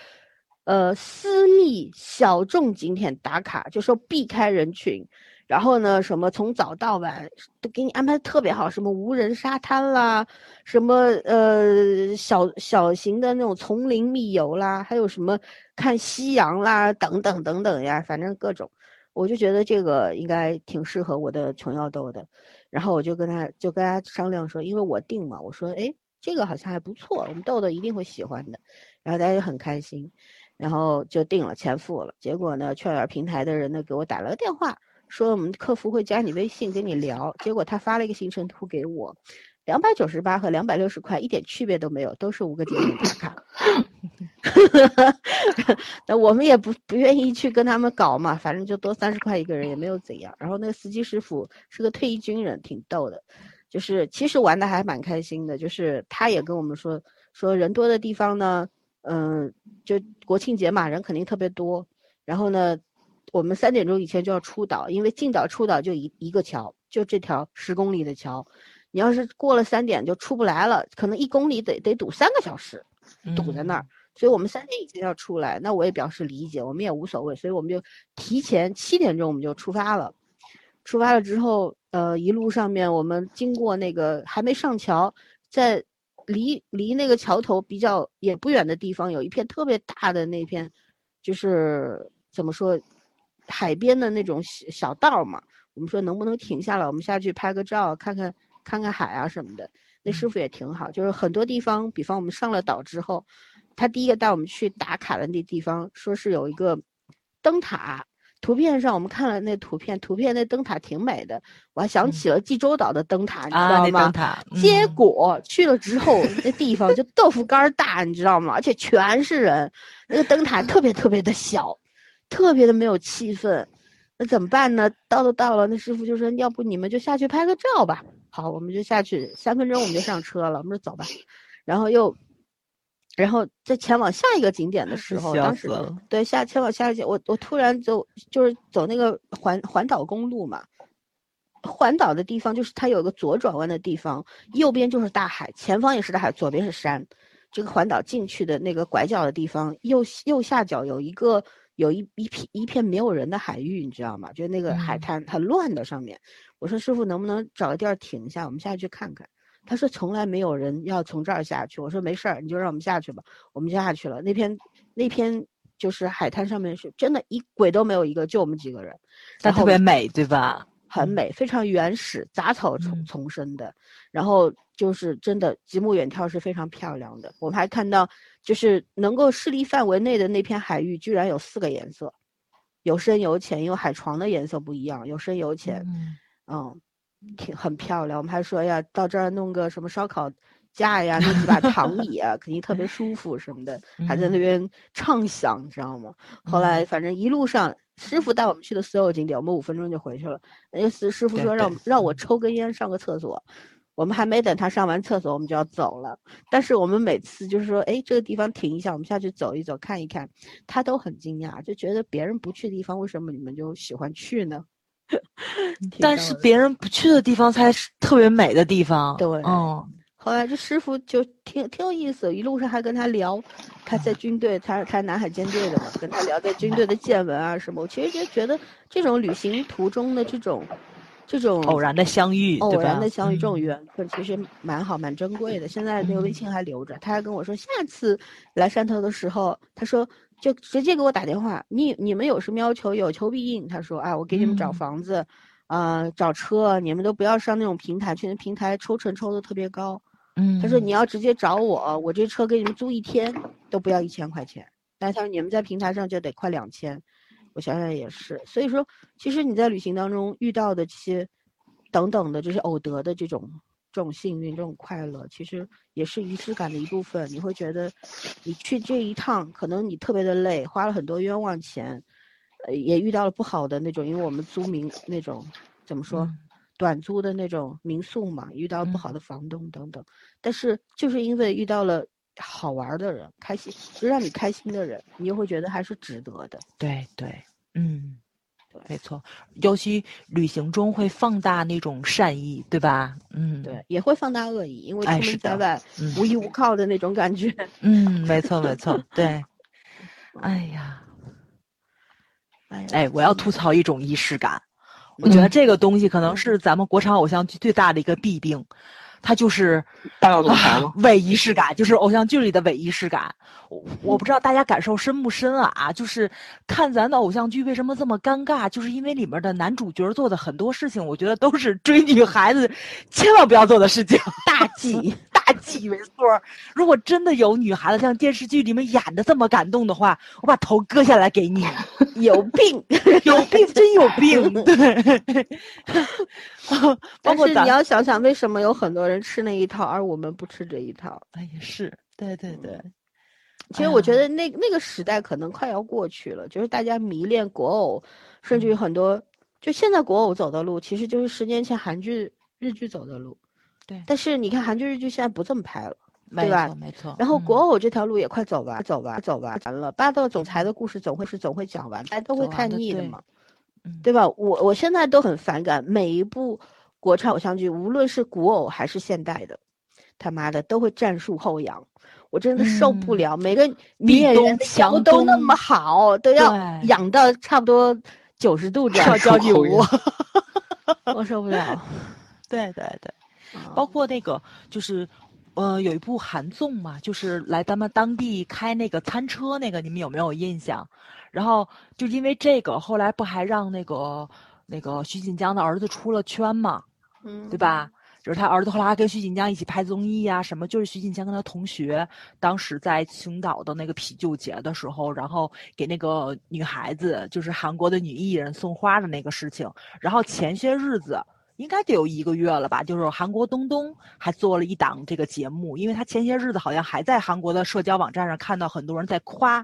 呃，私密小众景点打卡，就说避开人群。然后呢，什么从早到晚都给你安排的特别好，什么无人沙滩啦，什么呃小小型的那种丛林密游啦，还有什么看夕阳啦，等等等等呀，反正各种，我就觉得这个应该挺适合我的琼瑶豆的。然后我就跟他就跟他商量说，因为我定嘛，我说哎。这个好像还不错，我们豆豆一定会喜欢的。然后大家就很开心，然后就定了，钱付了。结果呢，券园平台的人呢给我打了个电话，说我们客服会加你微信跟你聊。结果他发了一个行程图给我。两百九十八和两百六十块一点区别都没有，都是五个景点打卡。那我们也不不愿意去跟他们搞嘛，反正就多三十块一个人也没有怎样。然后那个司机师傅是个退役军人，挺逗的，就是其实玩的还蛮开心的。就是他也跟我们说，说人多的地方呢，嗯，就国庆节嘛，人肯定特别多。然后呢，我们三点钟以前就要出岛，因为进岛出岛就一一个桥，就这条十公里的桥。你要是过了三点就出不来了，可能一公里得得堵三个小时，堵在那儿。所以我们三点以前要出来，那我也表示理解，我们也无所谓。所以我们就提前七点钟我们就出发了。出发了之后，呃，一路上面我们经过那个还没上桥，在离离那个桥头比较也不远的地方，有一片特别大的那片，就是怎么说，海边的那种小小道嘛。我们说能不能停下来，我们下去拍个照，看看。看看海啊什么的，那师傅也挺好。就是很多地方，比方我们上了岛之后，他第一个带我们去打卡的那地方，说是有一个灯塔。图片上我们看了那图片，图片那灯塔挺美的，我还想起了济州岛的灯塔，你知道吗？灯塔。结果去了之后，那地方就豆腐干大，你知道吗？而且全是人，那个灯塔特别特别的小，特别的没有气氛。那怎么办呢？到都到了，那师傅就说：“要不你们就下去拍个照吧。”好，我们就下去，三分钟我们就上车了。我们说走吧，然后又，然后在前往下一个景点的时候，当时对下前往下一个，我我突然就就是走那个环环岛公路嘛，环岛的地方就是它有个左转弯的地方，右边就是大海，前方也是大海，左边是山。这个环岛进去的那个拐角的地方，右右下角有一个。有一一片一片没有人的海域，你知道吗？就那个海滩很乱的上面。我说师傅能不能找个地儿停下，我们下去看看。他说从来没有人要从这儿下去。我说没事儿，你就让我们下去吧。我们就下去了。那片那片就是海滩上面是真的一鬼都没有一个，就我们几个人。但特别美，对吧？很美，非常原始，杂草丛丛生的。然后就是真的极目远眺是非常漂亮的。我们还看到。就是能够视力范围内的那片海域，居然有四个颜色，有深有浅，因为海床的颜色不一样，有深有浅，嗯，挺很漂亮。我们还说呀，到这儿弄个什么烧烤架呀，弄几把躺椅啊，肯定特别舒服什么的，还在那边畅想，你知道吗？后来反正一路上，师傅带我们去的所有景点，我们五分钟就回去了。那个师师傅说让让我抽根烟，上个厕所。我们还没等他上完厕所，我们就要走了。但是我们每次就是说，哎，这个地方停一下，我们下去走一走，看一看，他都很惊讶，就觉得别人不去的地方，为什么你们就喜欢去呢？但是别人不去的地方才是特别美的地方。对，嗯。后来这师傅就挺挺有意思，一路上还跟他聊，他在军队，他是开南海舰队的嘛，跟他聊在军队的见闻啊什么。我其实就觉得这种旅行途中的这种。这种偶然的相遇，偶然的相遇，这种缘分其实蛮好，蛮珍贵的。现在那个微信还留着，他还跟我说，下次来汕头的时候，他说就直接给我打电话。你你们有什么要求？有求必应。他说，啊，我给你们找房子，啊，找车，你们都不要上那种平台去，那平台抽成抽的特别高。嗯，他说你要直接找我，我这车给你们租一天都不要一千块钱，但他说你们在平台上就得快两千。我想想也是，所以说，其实你在旅行当中遇到的这些，等等的这些偶得的这种这种幸运、这种快乐，其实也是仪式感的一部分。你会觉得，你去这一趟，可能你特别的累，花了很多冤枉钱，呃，也遇到了不好的那种，因为我们租民那种怎么说，短租的那种民宿嘛，遇到不好的房东等等。但是就是因为遇到了。好玩的人，开心就让你开心的人，你就会觉得还是值得的。对对，嗯，对，没错。尤其旅行中会放大那种善意，对吧？嗯，对，也会放大恶意，因为出门在外无依无靠的那种感觉。嗯，没错没错，对。哎呀，哎，我要吐槽一种仪式感，我觉得这个东西可能是咱们国产偶像剧最大的一个弊病。他就是大闹总裁伪仪式感，就是偶像剧里的伪仪式感。我我不知道大家感受深不深啊？就是看咱的偶像剧为什么这么尴尬？就是因为里面的男主角做的很多事情，我觉得都是追女孩子千万不要做的事情，大忌 大忌，没错。如果真的有女孩子像电视剧里面演的这么感动的话，我把头割下来给你。有病，有病，真有病。对，包但括你要想想，为什么有很多人吃那一套，而我们不吃这一套？哎也是，对对对，其实我觉得那那个时代可能快要过去了，就是大家迷恋国偶，甚至于很多，就现在国偶走的路，其实就是十年前韩剧、日剧走的路。对但是你看韩剧、日剧现在不这么拍了，对吧没错。然后国嗯偶这条路也快走完，走完，走完完了。霸道总裁的故事总会是总会讲完，大家都会看腻的嘛，嗯对吧？我我现在都很反感每一部国产偶像剧，无论是古偶还是现代的，他妈的都会战术后仰，我真的受不嗯了。每个女演员的都那么好，都要对仰到差不多九十度这样跳交际舞，我受不了。对对对。啊包括那个就是，呃，有一部韩综嘛，就是来咱们当地开那个餐车那个，你们有没有印象？然后就因为这个，后来不还让那个那个徐锦江的儿子出了圈嘛，嗯对吧？就是他儿子后来还跟徐锦江一起拍综艺呀、什么，就是徐锦江跟他同学，当时在青岛的那个啤酒节的时候，然后给那个女孩子，就是韩国的女艺人送花的那个事情。然后前些日子应该得有一个月了吧，就是韩国东东还做了一档这个节目，因为他前些日子好像还在韩国的社交网站上看到很多人在夸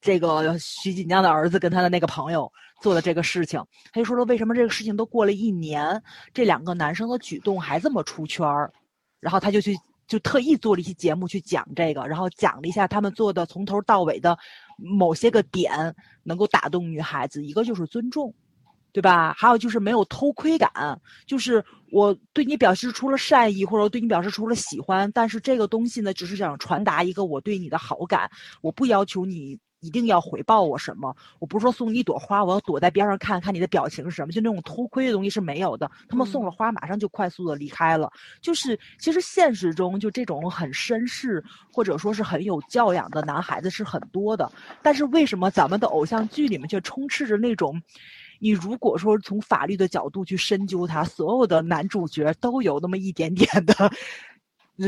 这个徐锦江的儿子跟他的那个朋友做的这个事情，他就说了为什么这个事情都过了一年，这两个男生的举动还这么出圈儿，然后他就去就特意做了一期节目去讲这个，然后讲了一下他们做的从头到尾的某些个点能够打动女孩子，一个就是尊重。对吧？还有就是没有偷窥感，就是我对你表示出了善意，或者对你表示出了喜欢，但是这个东西呢，只是想传达一个我对你的好感，我不要求你一定要回报我什么，我不是说送你一朵花，我要躲在边上看看你的表情是什么，就那种偷窥的东西是没有的。他们送了花，马上就快速的离开了。就是其实现实中就这种很绅士或者说是很有教养的男孩子是很多的，但是为什么咱们的偶像剧里面却充斥着那种？你如果说从法律的角度去深究它，所有的男主角都有那么一点点的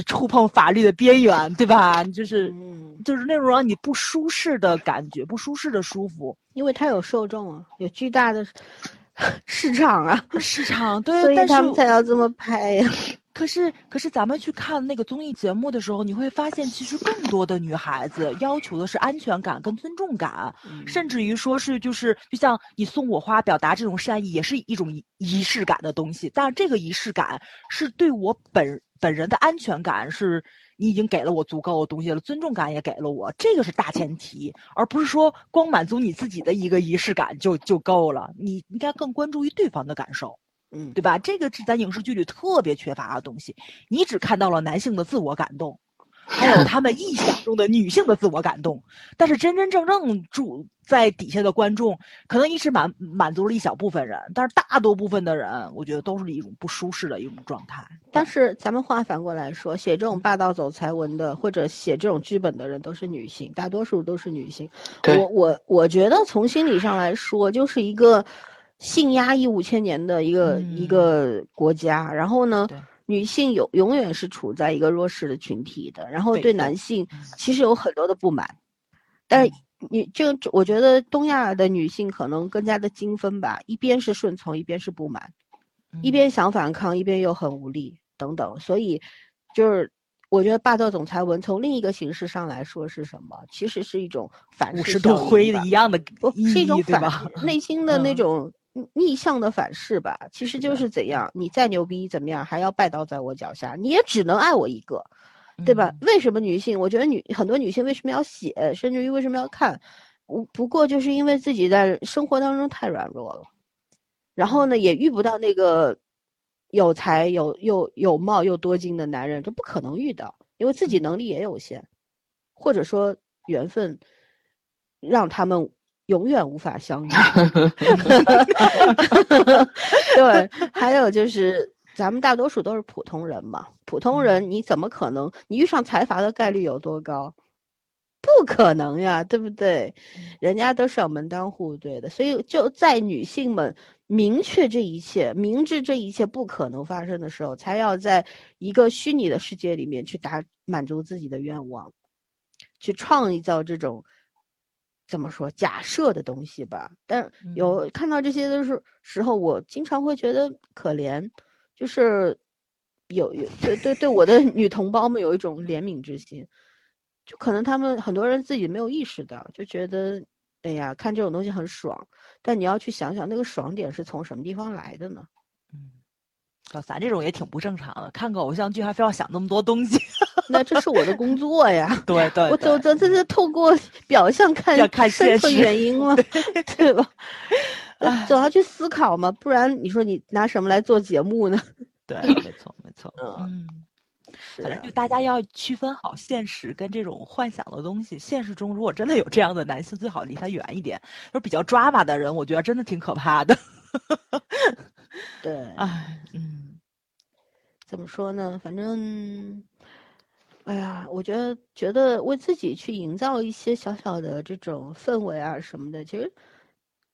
触碰法律的边缘，对吧？就是嗯，就是那种让你不舒适的感觉，不舒适的舒服。因为它有受众啊，有巨大的 市场啊，市场对，所以但是他们才要这么拍呀。可是，可是咱们去看那个综艺节目的时候，你会发现，其实更多的女孩子要求的是安全感跟尊重感，甚至于说是就是，就像你送我花，表达这种善意，也是一种仪仪式感的东西。但是这个仪式感是对我本本人的安全感，是你已经给了我足够的东西了，尊重感也给了我，这个是大前提，而不是说光满足你自己的一个仪式感就就够了。你应该更关注于对方的感受。嗯，对吧？这个是咱影视剧里特别缺乏的东西。你只看到了男性的自我感动，还有他们臆想中的女性的自我感动，但是真真正正住在底下的观众，可能一时满满足了一小部分人，但是大多部分的人，我觉得都是一种不舒适的一种状态。但是咱们话反过来说，写这种霸道总裁文的或者写这种剧本的人都是女性，大多数都是女性。我我我觉得从心理上来说，就是一个性压抑五千年的一个、一嗯个国家。然后呢对，女性有永远是处在一个弱势的群体的，然后对男性嗯其实有很多的不满。但是你就，我觉得东亚的女性可能更加的精分吧，一边是顺从，一边是不满。一嗯边想反抗，一边又很无力，等等。所以，就是我觉得霸道总裁文从另一个形式上来说是什么？其实是一种反五噬十度灰效应吧的一样的不，是一种反？内心的那嗯种逆逆向的反噬吧。其实就是怎样，你再牛逼怎么样，还要拜倒在我脚下，你也只能爱我一个，对吧？嗯为什么女性？我觉得女很多女性为什么要写，甚至于为什么要看？不不过就是因为自己在生活当中太软弱了，然后呢，也遇不到那个有才有又有貌又多金的男人，这不可能遇到，因为自己能力也有限，或者说缘分让他们永远无法相遇。对，还有就是咱们大多数都是普通人嘛，普通人你怎么可能你遇上财阀的概率有多高？不可能呀，对不对？人家都是要门当户对的，所以就在女性们明确这一切，明知这一切不可能发生的时候，才要在一个虚拟的世界里面去达满足自己的愿望，去创造这种怎么说假设的东西吧。但有看到这些的时时候，我经常会觉得可怜，就是有有对对对我的女同胞们有一种怜悯之心，就可能他们很多人自己没有意识到，就觉得。哎呀，看这种东西很爽，但你要去想想那个爽点是从什么地方来的呢？嗯，咱这种也挺不正常的，看个偶像剧还非要想那么多东西。那这是我的工作呀。对 对，我走走这是透过表象看 看深层原因吗？对吧？总要去思考嘛，不然你说你拿什么来做节目呢？对，没错没错。嗯。反正就大家要区分好现实跟这种幻想的东西。现实中如果真的有这样的男性，最好离他远一点。就是比较抓马的人，我觉得真的挺可怕的。对，哎，嗯，怎么说呢？反正，哎呀，我觉得觉得为自己去营造一些小小的这种氛围啊什么的，其实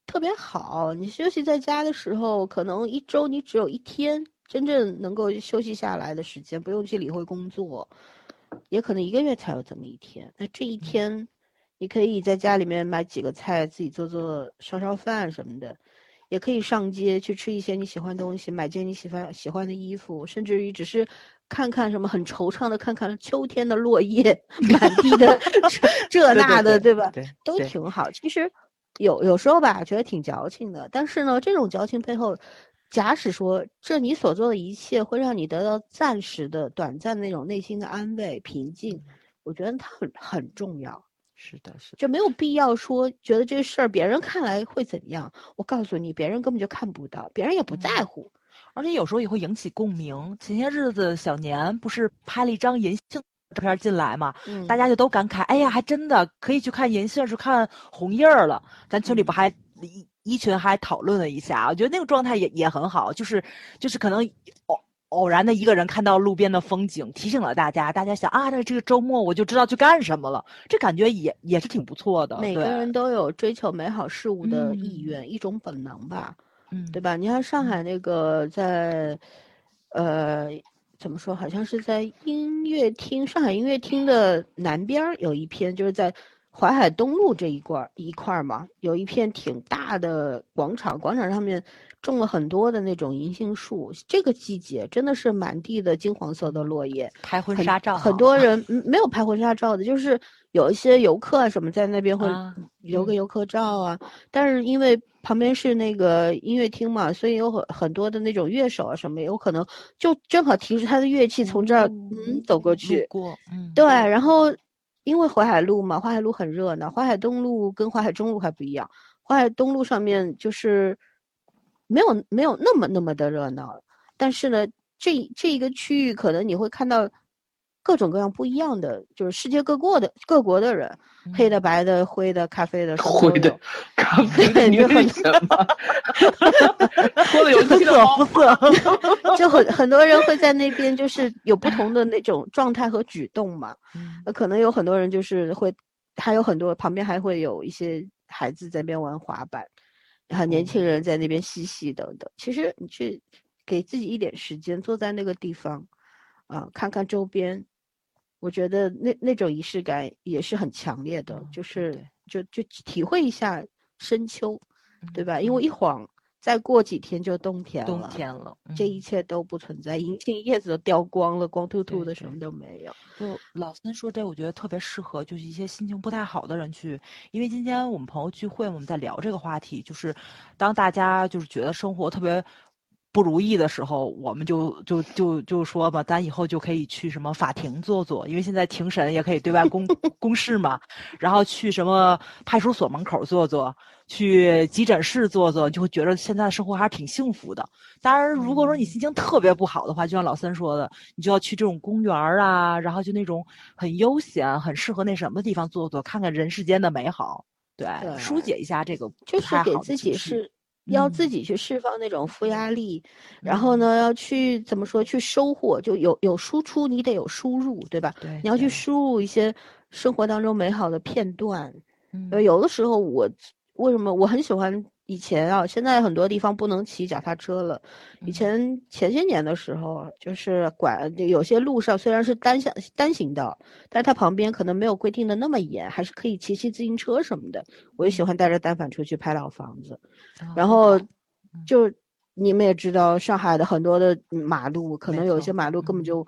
特别好。你休息在家的时候，可能一周你只有一天。真正能够休息下来的时间，不用去理会工作，也可能一个月才有这么一天。那这一天，你可以在家里面买几个菜，自己做做烧烧饭什么的，也可以上街去吃一些你喜欢的东西，买件你喜欢喜欢的衣服，甚至于只是看看什么很惆怅的，看看秋天的落叶，满地的 这那的，对吧？都挺好。其实有有时候吧，觉得挺矫情的，但是呢，这种矫情背后。假使说这你所做的一切会让你得到暂时的、短暂的那种内心的安慰、平静，我觉得它很很重要。是的，是就没有必要说觉得这事儿别人看来会怎样。我告诉你，别人根本就看不到，别人也不在乎，而且有时候也会引起共鸣。前些日子小年不是拍了一张银杏照片进来嘛，大家就都感慨：“哎呀，还真的可以去看银杏，是看红叶儿了。”咱群里不还一。一群还讨论了一下，我觉得那个状态也也很好，就是就是可能偶偶然的一个人看到路边的风景，提醒了大家，大家想啊，那这个周末我就知道去干什么了，这感觉也也是挺不错的。每个人都有追求美好事物的意愿，一种本能吧，嗯，对吧？你看上海那个在，呃，怎么说？好像是在音乐厅，上海音乐厅的南边有一片，就是在。淮海东路这一块一块嘛，有一片挺大的广场，广场上面种了很多的那种银杏树。这个季节真的是满地的金黄色的落叶，拍婚纱照。很多人没有拍婚纱照的，就是有一些游客啊什么在那边会留个游客照啊。但是因为旁边是那个音乐厅嘛，所以有很很多的那种乐手啊什么，有可能就正好提着他的乐器从这儿嗯走过去。过，嗯，对，然后。因为淮海路嘛，淮海路很热闹。淮海东路跟淮海中路还不一样，淮海东路上面就是没有没有那么那么的热闹，但是呢，这这一个区域可能你会看到。各种各样不一样的，就是世界各国的各国的人，黑的、白的、灰的、咖啡的，灰的、咖啡的，你很什么？说的有肤色，肤色，就很很多人会在那边，就是有不同的那种状态和举动嘛。那可能有很多人就是会，还有很多旁边还会有一些孩子在那边玩滑板，然后年轻人在那边嬉戏等等。其实你去给自己一点时间，坐在那个地方，啊，看看周边。我觉得那那种仪式感也是很强烈的，就是就就体会一下深秋，对吧？因为一晃再过几天就冬天了，冬天了，这一切都不存在，银杏叶子都掉光了，光秃秃的，什么都没有。就老三说这，我觉得特别适合，就是一些心情不太好的人去，因为今天我们朋友聚会，我们在聊这个话题，就是当大家就是觉得生活特别。不如意的时候，我们就就就就说吧，咱以后就可以去什么法庭坐坐，因为现在庭审也可以对外公 公示嘛。然后去什么派出所门口坐坐，去急诊室坐坐，就会觉得现在的生活还是挺幸福的。当然，如果说你心情特别不好的话，就像老三说的，你就要去这种公园啊，然后就那种很悠闲、很适合那什么的地方坐坐，看看人世间的美好，对，疏解一下这个就是给自己是。要自己去释放那种负压力，然后呢，要去怎么说？去收获，就有有输出，你得有输入，对吧？对，你要去输入一些生活当中美好的片段。嗯，有的时候我为什么我很喜欢以前啊，现在很多地方不能骑脚踏车了。以嗯前前些年的时候，就是管有些路上虽然是单向单行道，但是它旁边可能没有规定的那么严，还是可以骑骑自行车什么的。我就喜欢带着单反出去拍老房子。啊然后嗯就你们也知道，上海的很多的马路，可能有些马路根本嗯就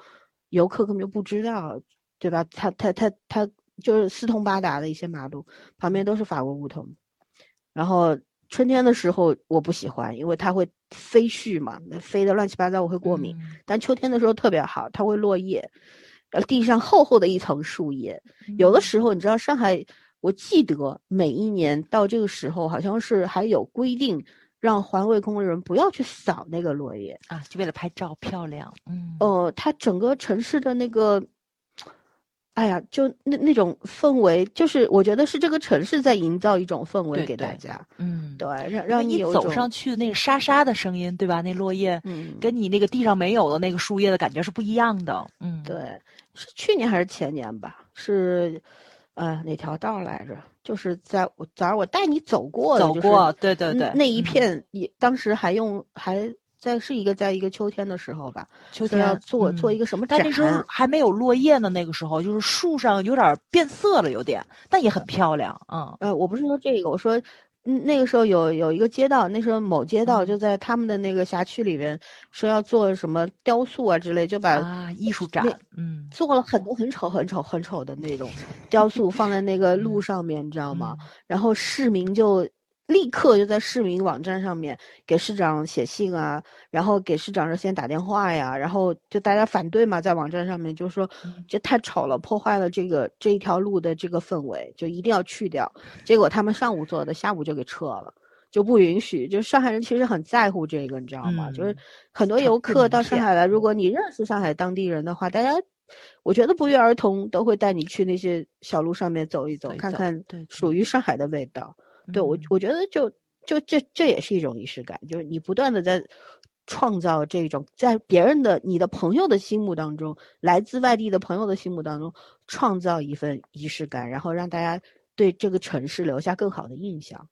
游客根本就不知道，对吧？它它它它就是四通八达的一些马路，旁边都是法国梧桐。然后春天的时候我不喜欢，因为它会飞絮嘛，飞的乱七八糟，我会过敏。嗯但秋天的时候特别好，它会落叶，呃，地上厚厚的一层树叶。有的嗯时候你知道上海，我记得每一年到这个时候，好像是还有规定，让环卫工人不要去扫那个落叶。啊，就为了拍照漂亮，嗯，呃，它整个城市的那个，哎呀，就那那种氛围，就是我觉得是这个城市在营造一种氛围给大家，嗯，对，让让你有走上去那个沙沙的声音，对吧？那落叶嗯，跟你那个地上没有的那个树叶的感觉是不一样的，嗯，对，是去年还是前年吧？是，呃，哪条道来着？就是在我早上我带你走过的，走过，对对对，嗯那一嗯片也当时还用还在是一个在一个秋天的时候吧，秋天要天做做一个。什么展，但那时候还没有落叶呢，那个时候就是树上有点变色了，有点，但也很漂亮，嗯呃，我不是说这个，我说。嗯，那个时候有有一个街道，那时候某街道嗯就在他们的那个辖区里面，说要做什么雕塑啊之类，就把啊，艺术展，嗯，做了很多很丑、很丑、很丑的那种雕塑放在那个路嗯上面，你知道吗？嗯？然后市民就立刻就在市民网站上面给市长写信啊，然后给市长热线打电话呀，然后就大家反对嘛，在网站上面就说嗯这太丑了，破坏了这个这一条路的这个氛围，就一定要去掉。结果他们上午做的，下午就给撤了。就不允许，就上海人其实很在乎这个，你知道吗？就是嗯很多游客到上海来，如嗯果你认识上海当地人的话，大家我觉得不约而同都会带你去那些小路上面走一走，走看看对属于上海的味道。嗯，我觉得就就这这也是一种仪式感，就是你不断的在创造这种在别人的你的朋友的心目当中，来自外地的朋友的心目当中，创造一份仪式感，然后让大家对这个城市留下更好的印象。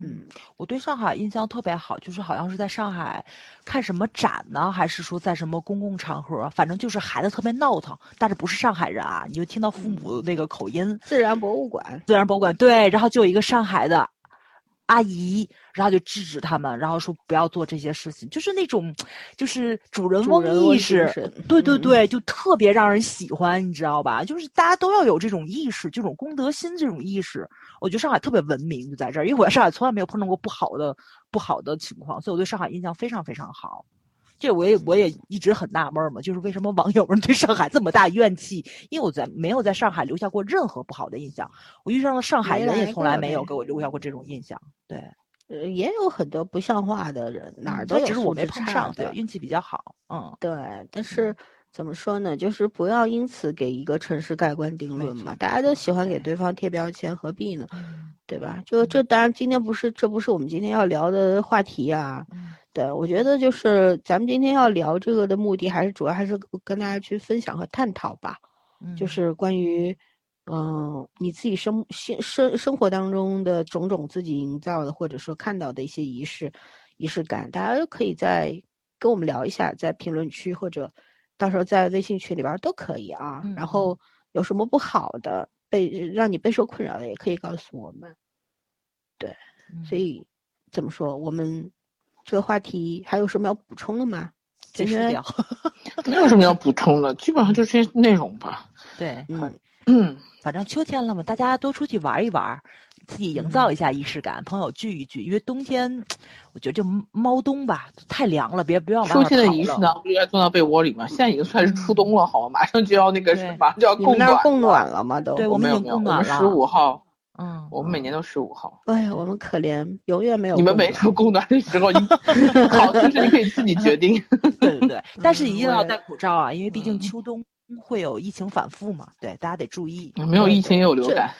对，嗯，我对上海印象特别好，就是好像是在上海看什么展呢，还是说在什么公共场合，反正就是孩子特别闹腾，但是不是上海人啊，你就听到父母那个口音，自然博物馆，自然博物馆对，然后就有一个上海的阿姨，然后就制止他们，然后说不要做这些事情，就是那种就是主人翁意识对对对，就特别让人喜欢，你知道吧？就是大家都要有这种意识，这种公德心这种意识。我觉得上海特别文明，就在这儿，因为我在上海从来没有碰到过不好的不好的情况，所以我对上海印象非常非常好。这我也我也一直很纳闷儿嘛，就是为什么网友们对上海这么大怨气？因为我在没有在上海留下过任何不好的印象，我遇上了上海人也从来没有给我留下过这种印象。对，呃，也有很多不像话的人，哪儿都有嗯只是我没碰上，对，。运气比较好。嗯，对，但是怎么说呢？就是不要因此给一个城市盖棺定论嘛。大家都喜欢给对对方贴标签，何必呢？嗯对吧？就这当然，今天不是，这不是我们今天要聊的话题啊。嗯对，我觉得就是咱们今天要聊这个的目的，还是主要还是跟大家去分享和探讨吧。嗯，就是关于，嗯、你自己生生生生活当中的种种自己营造的，或者说看到的一些仪式、仪式感，大家都可以在跟我们聊一下，在评论区或者到时候在微信群里边儿都可以啊。嗯然后有什么不好的，被让你备受困扰的，也可以告诉我们。对所以怎么说，我们这个话题还有什么要补充的吗？结束掉。没有什么要补充的，基本上就这些内容吧。对，嗯，嗯，反正秋天了嘛，大家多出去玩一玩，自己营造一下仪式感，朋友聚一聚。因为冬天，我觉得就猫冬吧，太凉了，别别往外秋面跑天的仪式了。呢，不应该钻到被窝里吗？现在已经算是初冬了，好吗？马上就要那个对，马上就要供暖了。暖了吗？都。对我们已经没有没有，我们供暖了十五号，嗯，我们每年都十五号。哎呀，我们可怜，永远没有你们没有供暖的时候，你 好，就是你可以自己决定。对对对，但是一定要戴口罩啊，因为毕竟嗯秋冬会有疫情反复嘛，对，大家得注意，没有疫情也有流感。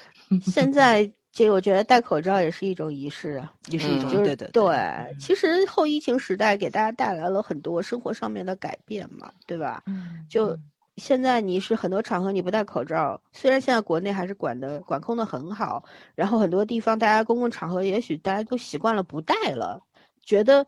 现在这个我觉得戴口罩也是一种仪式啊，也是一种嗯就是对对嗯其实后疫情时代给大家带来了很多生活上面的改变嘛，对吧？嗯，就嗯现在你是很多场合你不戴口罩，虽然现在国内还是管的管控的很好，然后很多地方大家公共场合也许大家都习惯了不戴了，觉得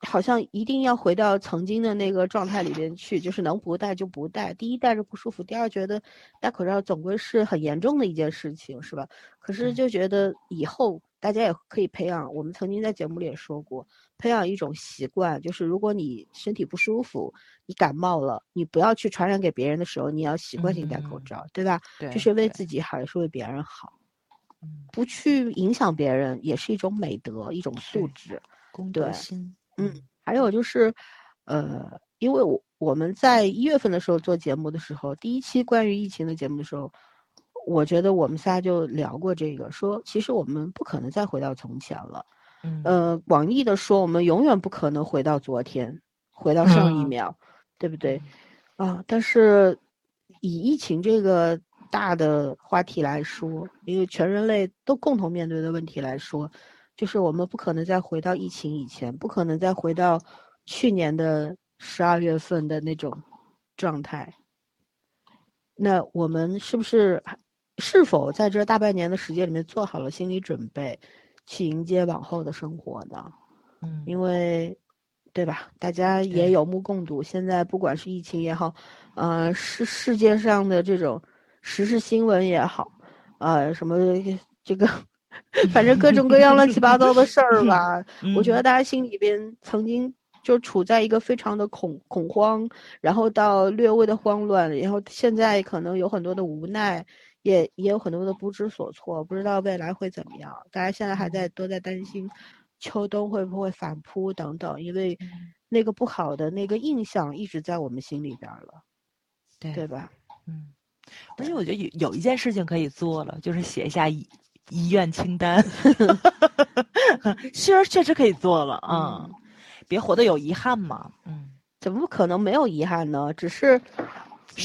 好像一定要回到曾经的那个状态里边去，就是能不戴就不戴。第一戴着不舒服，第二觉得戴口罩总归是很严重的一件事情，是吧？可是就觉得以后大家也可以培养，我们曾经在节目里也说过，培养一种习惯，就是如果你身体不舒服。你感冒了，你不要去传染给别人的时候，你要习惯性戴口罩，对吧？对，这是为自己好，也是为别人好。不去影响别人也是一种美德，一种素质。公德心。嗯，还有就是，呃，因为我我们在一月份的时候做节目的时候，第一期关于疫情的节目的时候，我觉得我们仨就聊过这个，说其实我们不可能再回到从前了。嗯。呃，广义的说，我们永远不可能回到昨天，回到上一秒。对不对？啊，但是以疫情这个大的话题来说，因为全人类都共同面对的问题来说，就是我们不可能再回到疫情以前，不可能再回到去年的十二月份的那种状态。那我们是不是是否在这大半年的时间里面做好了心理准备，去迎接往后的生活呢？嗯，因为。对吧？大家也有目共睹。现在不管是疫情也好，呃，世世界上的这种时事新闻也好，呃，什么这个，反正各种各样乱七八糟的事儿吧。我觉得大家心里边曾经就处在一个非常的恐恐慌，然后到略微的慌乱，然后现在可能有很多的无奈，也也有很多的不知所措，不知道未来会怎么样。大家现在还在都在担心。秋冬会不会反扑等等？因为那个不好的那个印象一直在我们心里边了，对对吧？嗯，而且我觉得有有一件事情可以做了，就是写一下医医院清单。确实确实可以做了啊，别活得有遗憾嘛。嗯，怎么可能没有遗憾呢？只是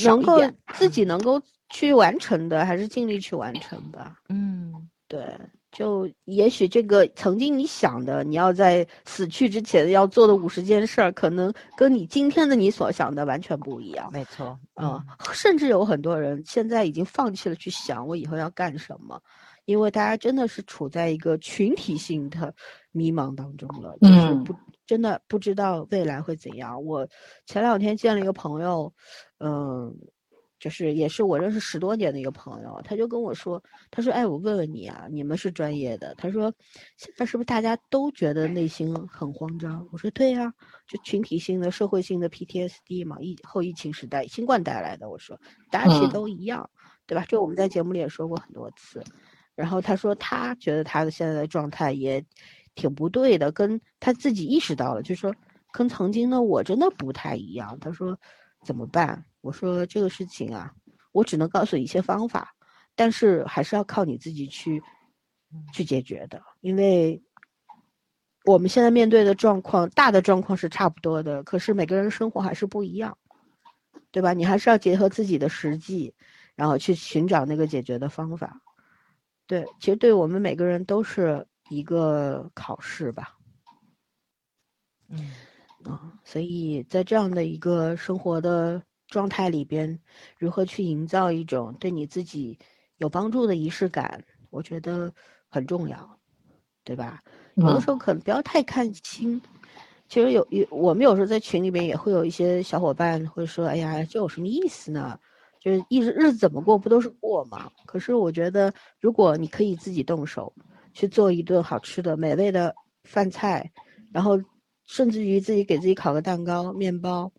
能够自己能够去完成的，还是尽力去完成吧。嗯，对。就也许这个曾经你想的，你要在死去之前要做的五十件事儿，可能跟你今天的你所想的完全不一样。没错，嗯，甚至有很多人现在已经放弃了去想我以后要干什么，因为大家真的是处在一个群体性的迷茫当中了，就是不真的不知道未来会怎样。我前两天见了一个朋友，嗯。就是也是我认识十多年的一个朋友，他就跟我说，他说，哎，我问问你啊，你们是专业的，他说，现在是不是大家都觉得内心很慌张？我说对呀，就群体性的、社会性的 PTSD 嘛，疫后疫情时代新冠带来的。我说大家其实都一样，对吧？这我们在节目里也说过很多次。然后他说他觉得他的现在的状态也挺不对的，跟他自己意识到了，就说跟曾经的我真的不太一样。他说怎么办？我说这个事情啊，我只能告诉你一些方法，但是还是要靠你自己去去解决的，因为我们现在面对的状况，大的状况是差不多的，可是每个人生活还是不一样，对吧？你还是要结合自己的实际，然后去寻找那个解决的方法。对，其实对我们每个人都是一个考试吧。嗯，啊，所以在这样的一个生活的。状态里边，如何去营造一种对你自己有帮助的仪式感，我觉得很重要，对吧？有的时候可能不要太看清。其实有有，我们有时候在群里边也会有一些小伙伴会说：“哎呀，这有什么意思呢？就是一直日子怎么过不都是过吗？”可是我觉得，如果你可以自己动手去做一顿好吃的、美味的饭菜，然后甚至于自己给自己烤个蛋糕、面包，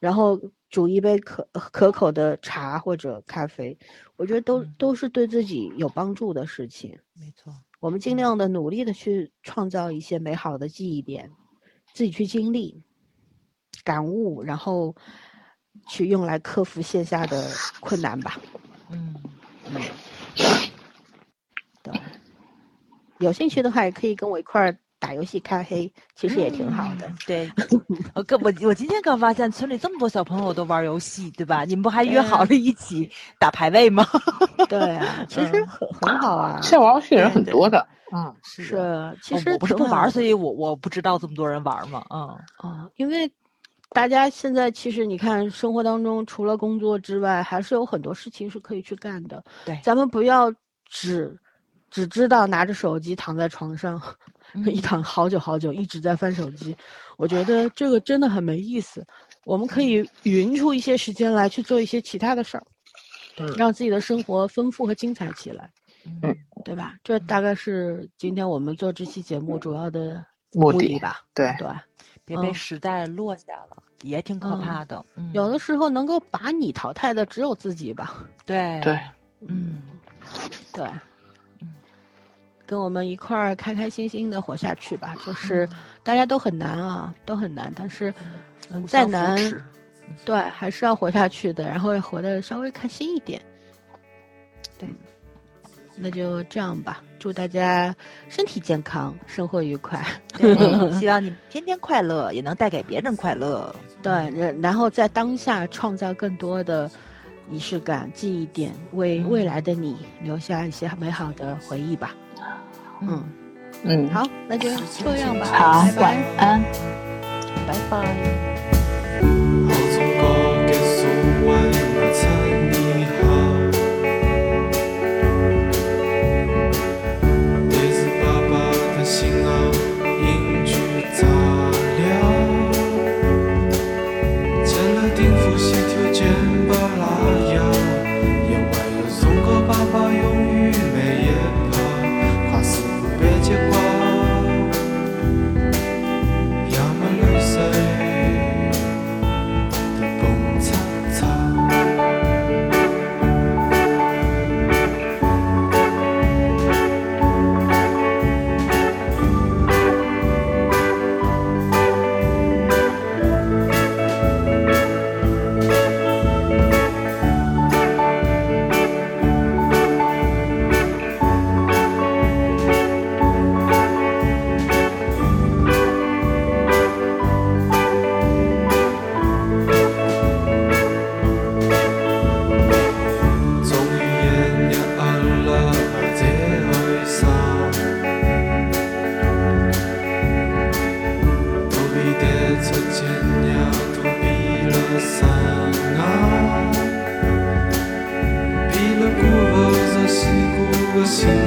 然后。煮一杯可可口的茶或者咖啡，我觉得都都是对自己有帮助的事情。没错，我们尽量的努力的去创造一些美好的记忆点，自己去经历、感悟，然后去用来克服线下的困难吧。嗯嗯，对，有兴趣的话也可以跟我一块儿。打游戏开黑其实也挺好的，对。我刚我我今天刚发现村里这么多小朋友都玩游戏，对吧？你们不还约好了一起打排位吗？对啊，其实很很好啊。现在玩游戏的人很多的，嗯，是。其实我不是不玩，所以我我不知道这么多人玩嘛，嗯啊，因为大家现在其实你看，生活当中除了工作之外，还是有很多事情是可以去干的。对，咱们不要只只知道拿着手机躺在床上，一躺好久好久，一直在翻手机。我觉得这个真的很没意思。我们可以匀出一些时间来去做一些其他的事儿，让自己的生活丰富和精彩起来。嗯，对吧？这大概是今天我们做这期节目主要的目的吧？对对。别被时代落下了，也挺可怕的。有的时候能够把你淘汰的只有自己吧？对对，嗯，对，嗯，跟我们一块儿开开心心的活下去吧。就是大家都很难啊，都很难，但是再难，对，还是要活下去的，然后要活得稍微开心一点。对，那就这样吧。祝大家身体健康，生活愉快。希望你天天快乐，也能带给别人快乐。对，然后在当下创造更多的仪式感、记忆点，为未来的你留下一些美好的回忆吧。嗯嗯，好，那就这样吧。好，晚安，拜拜。心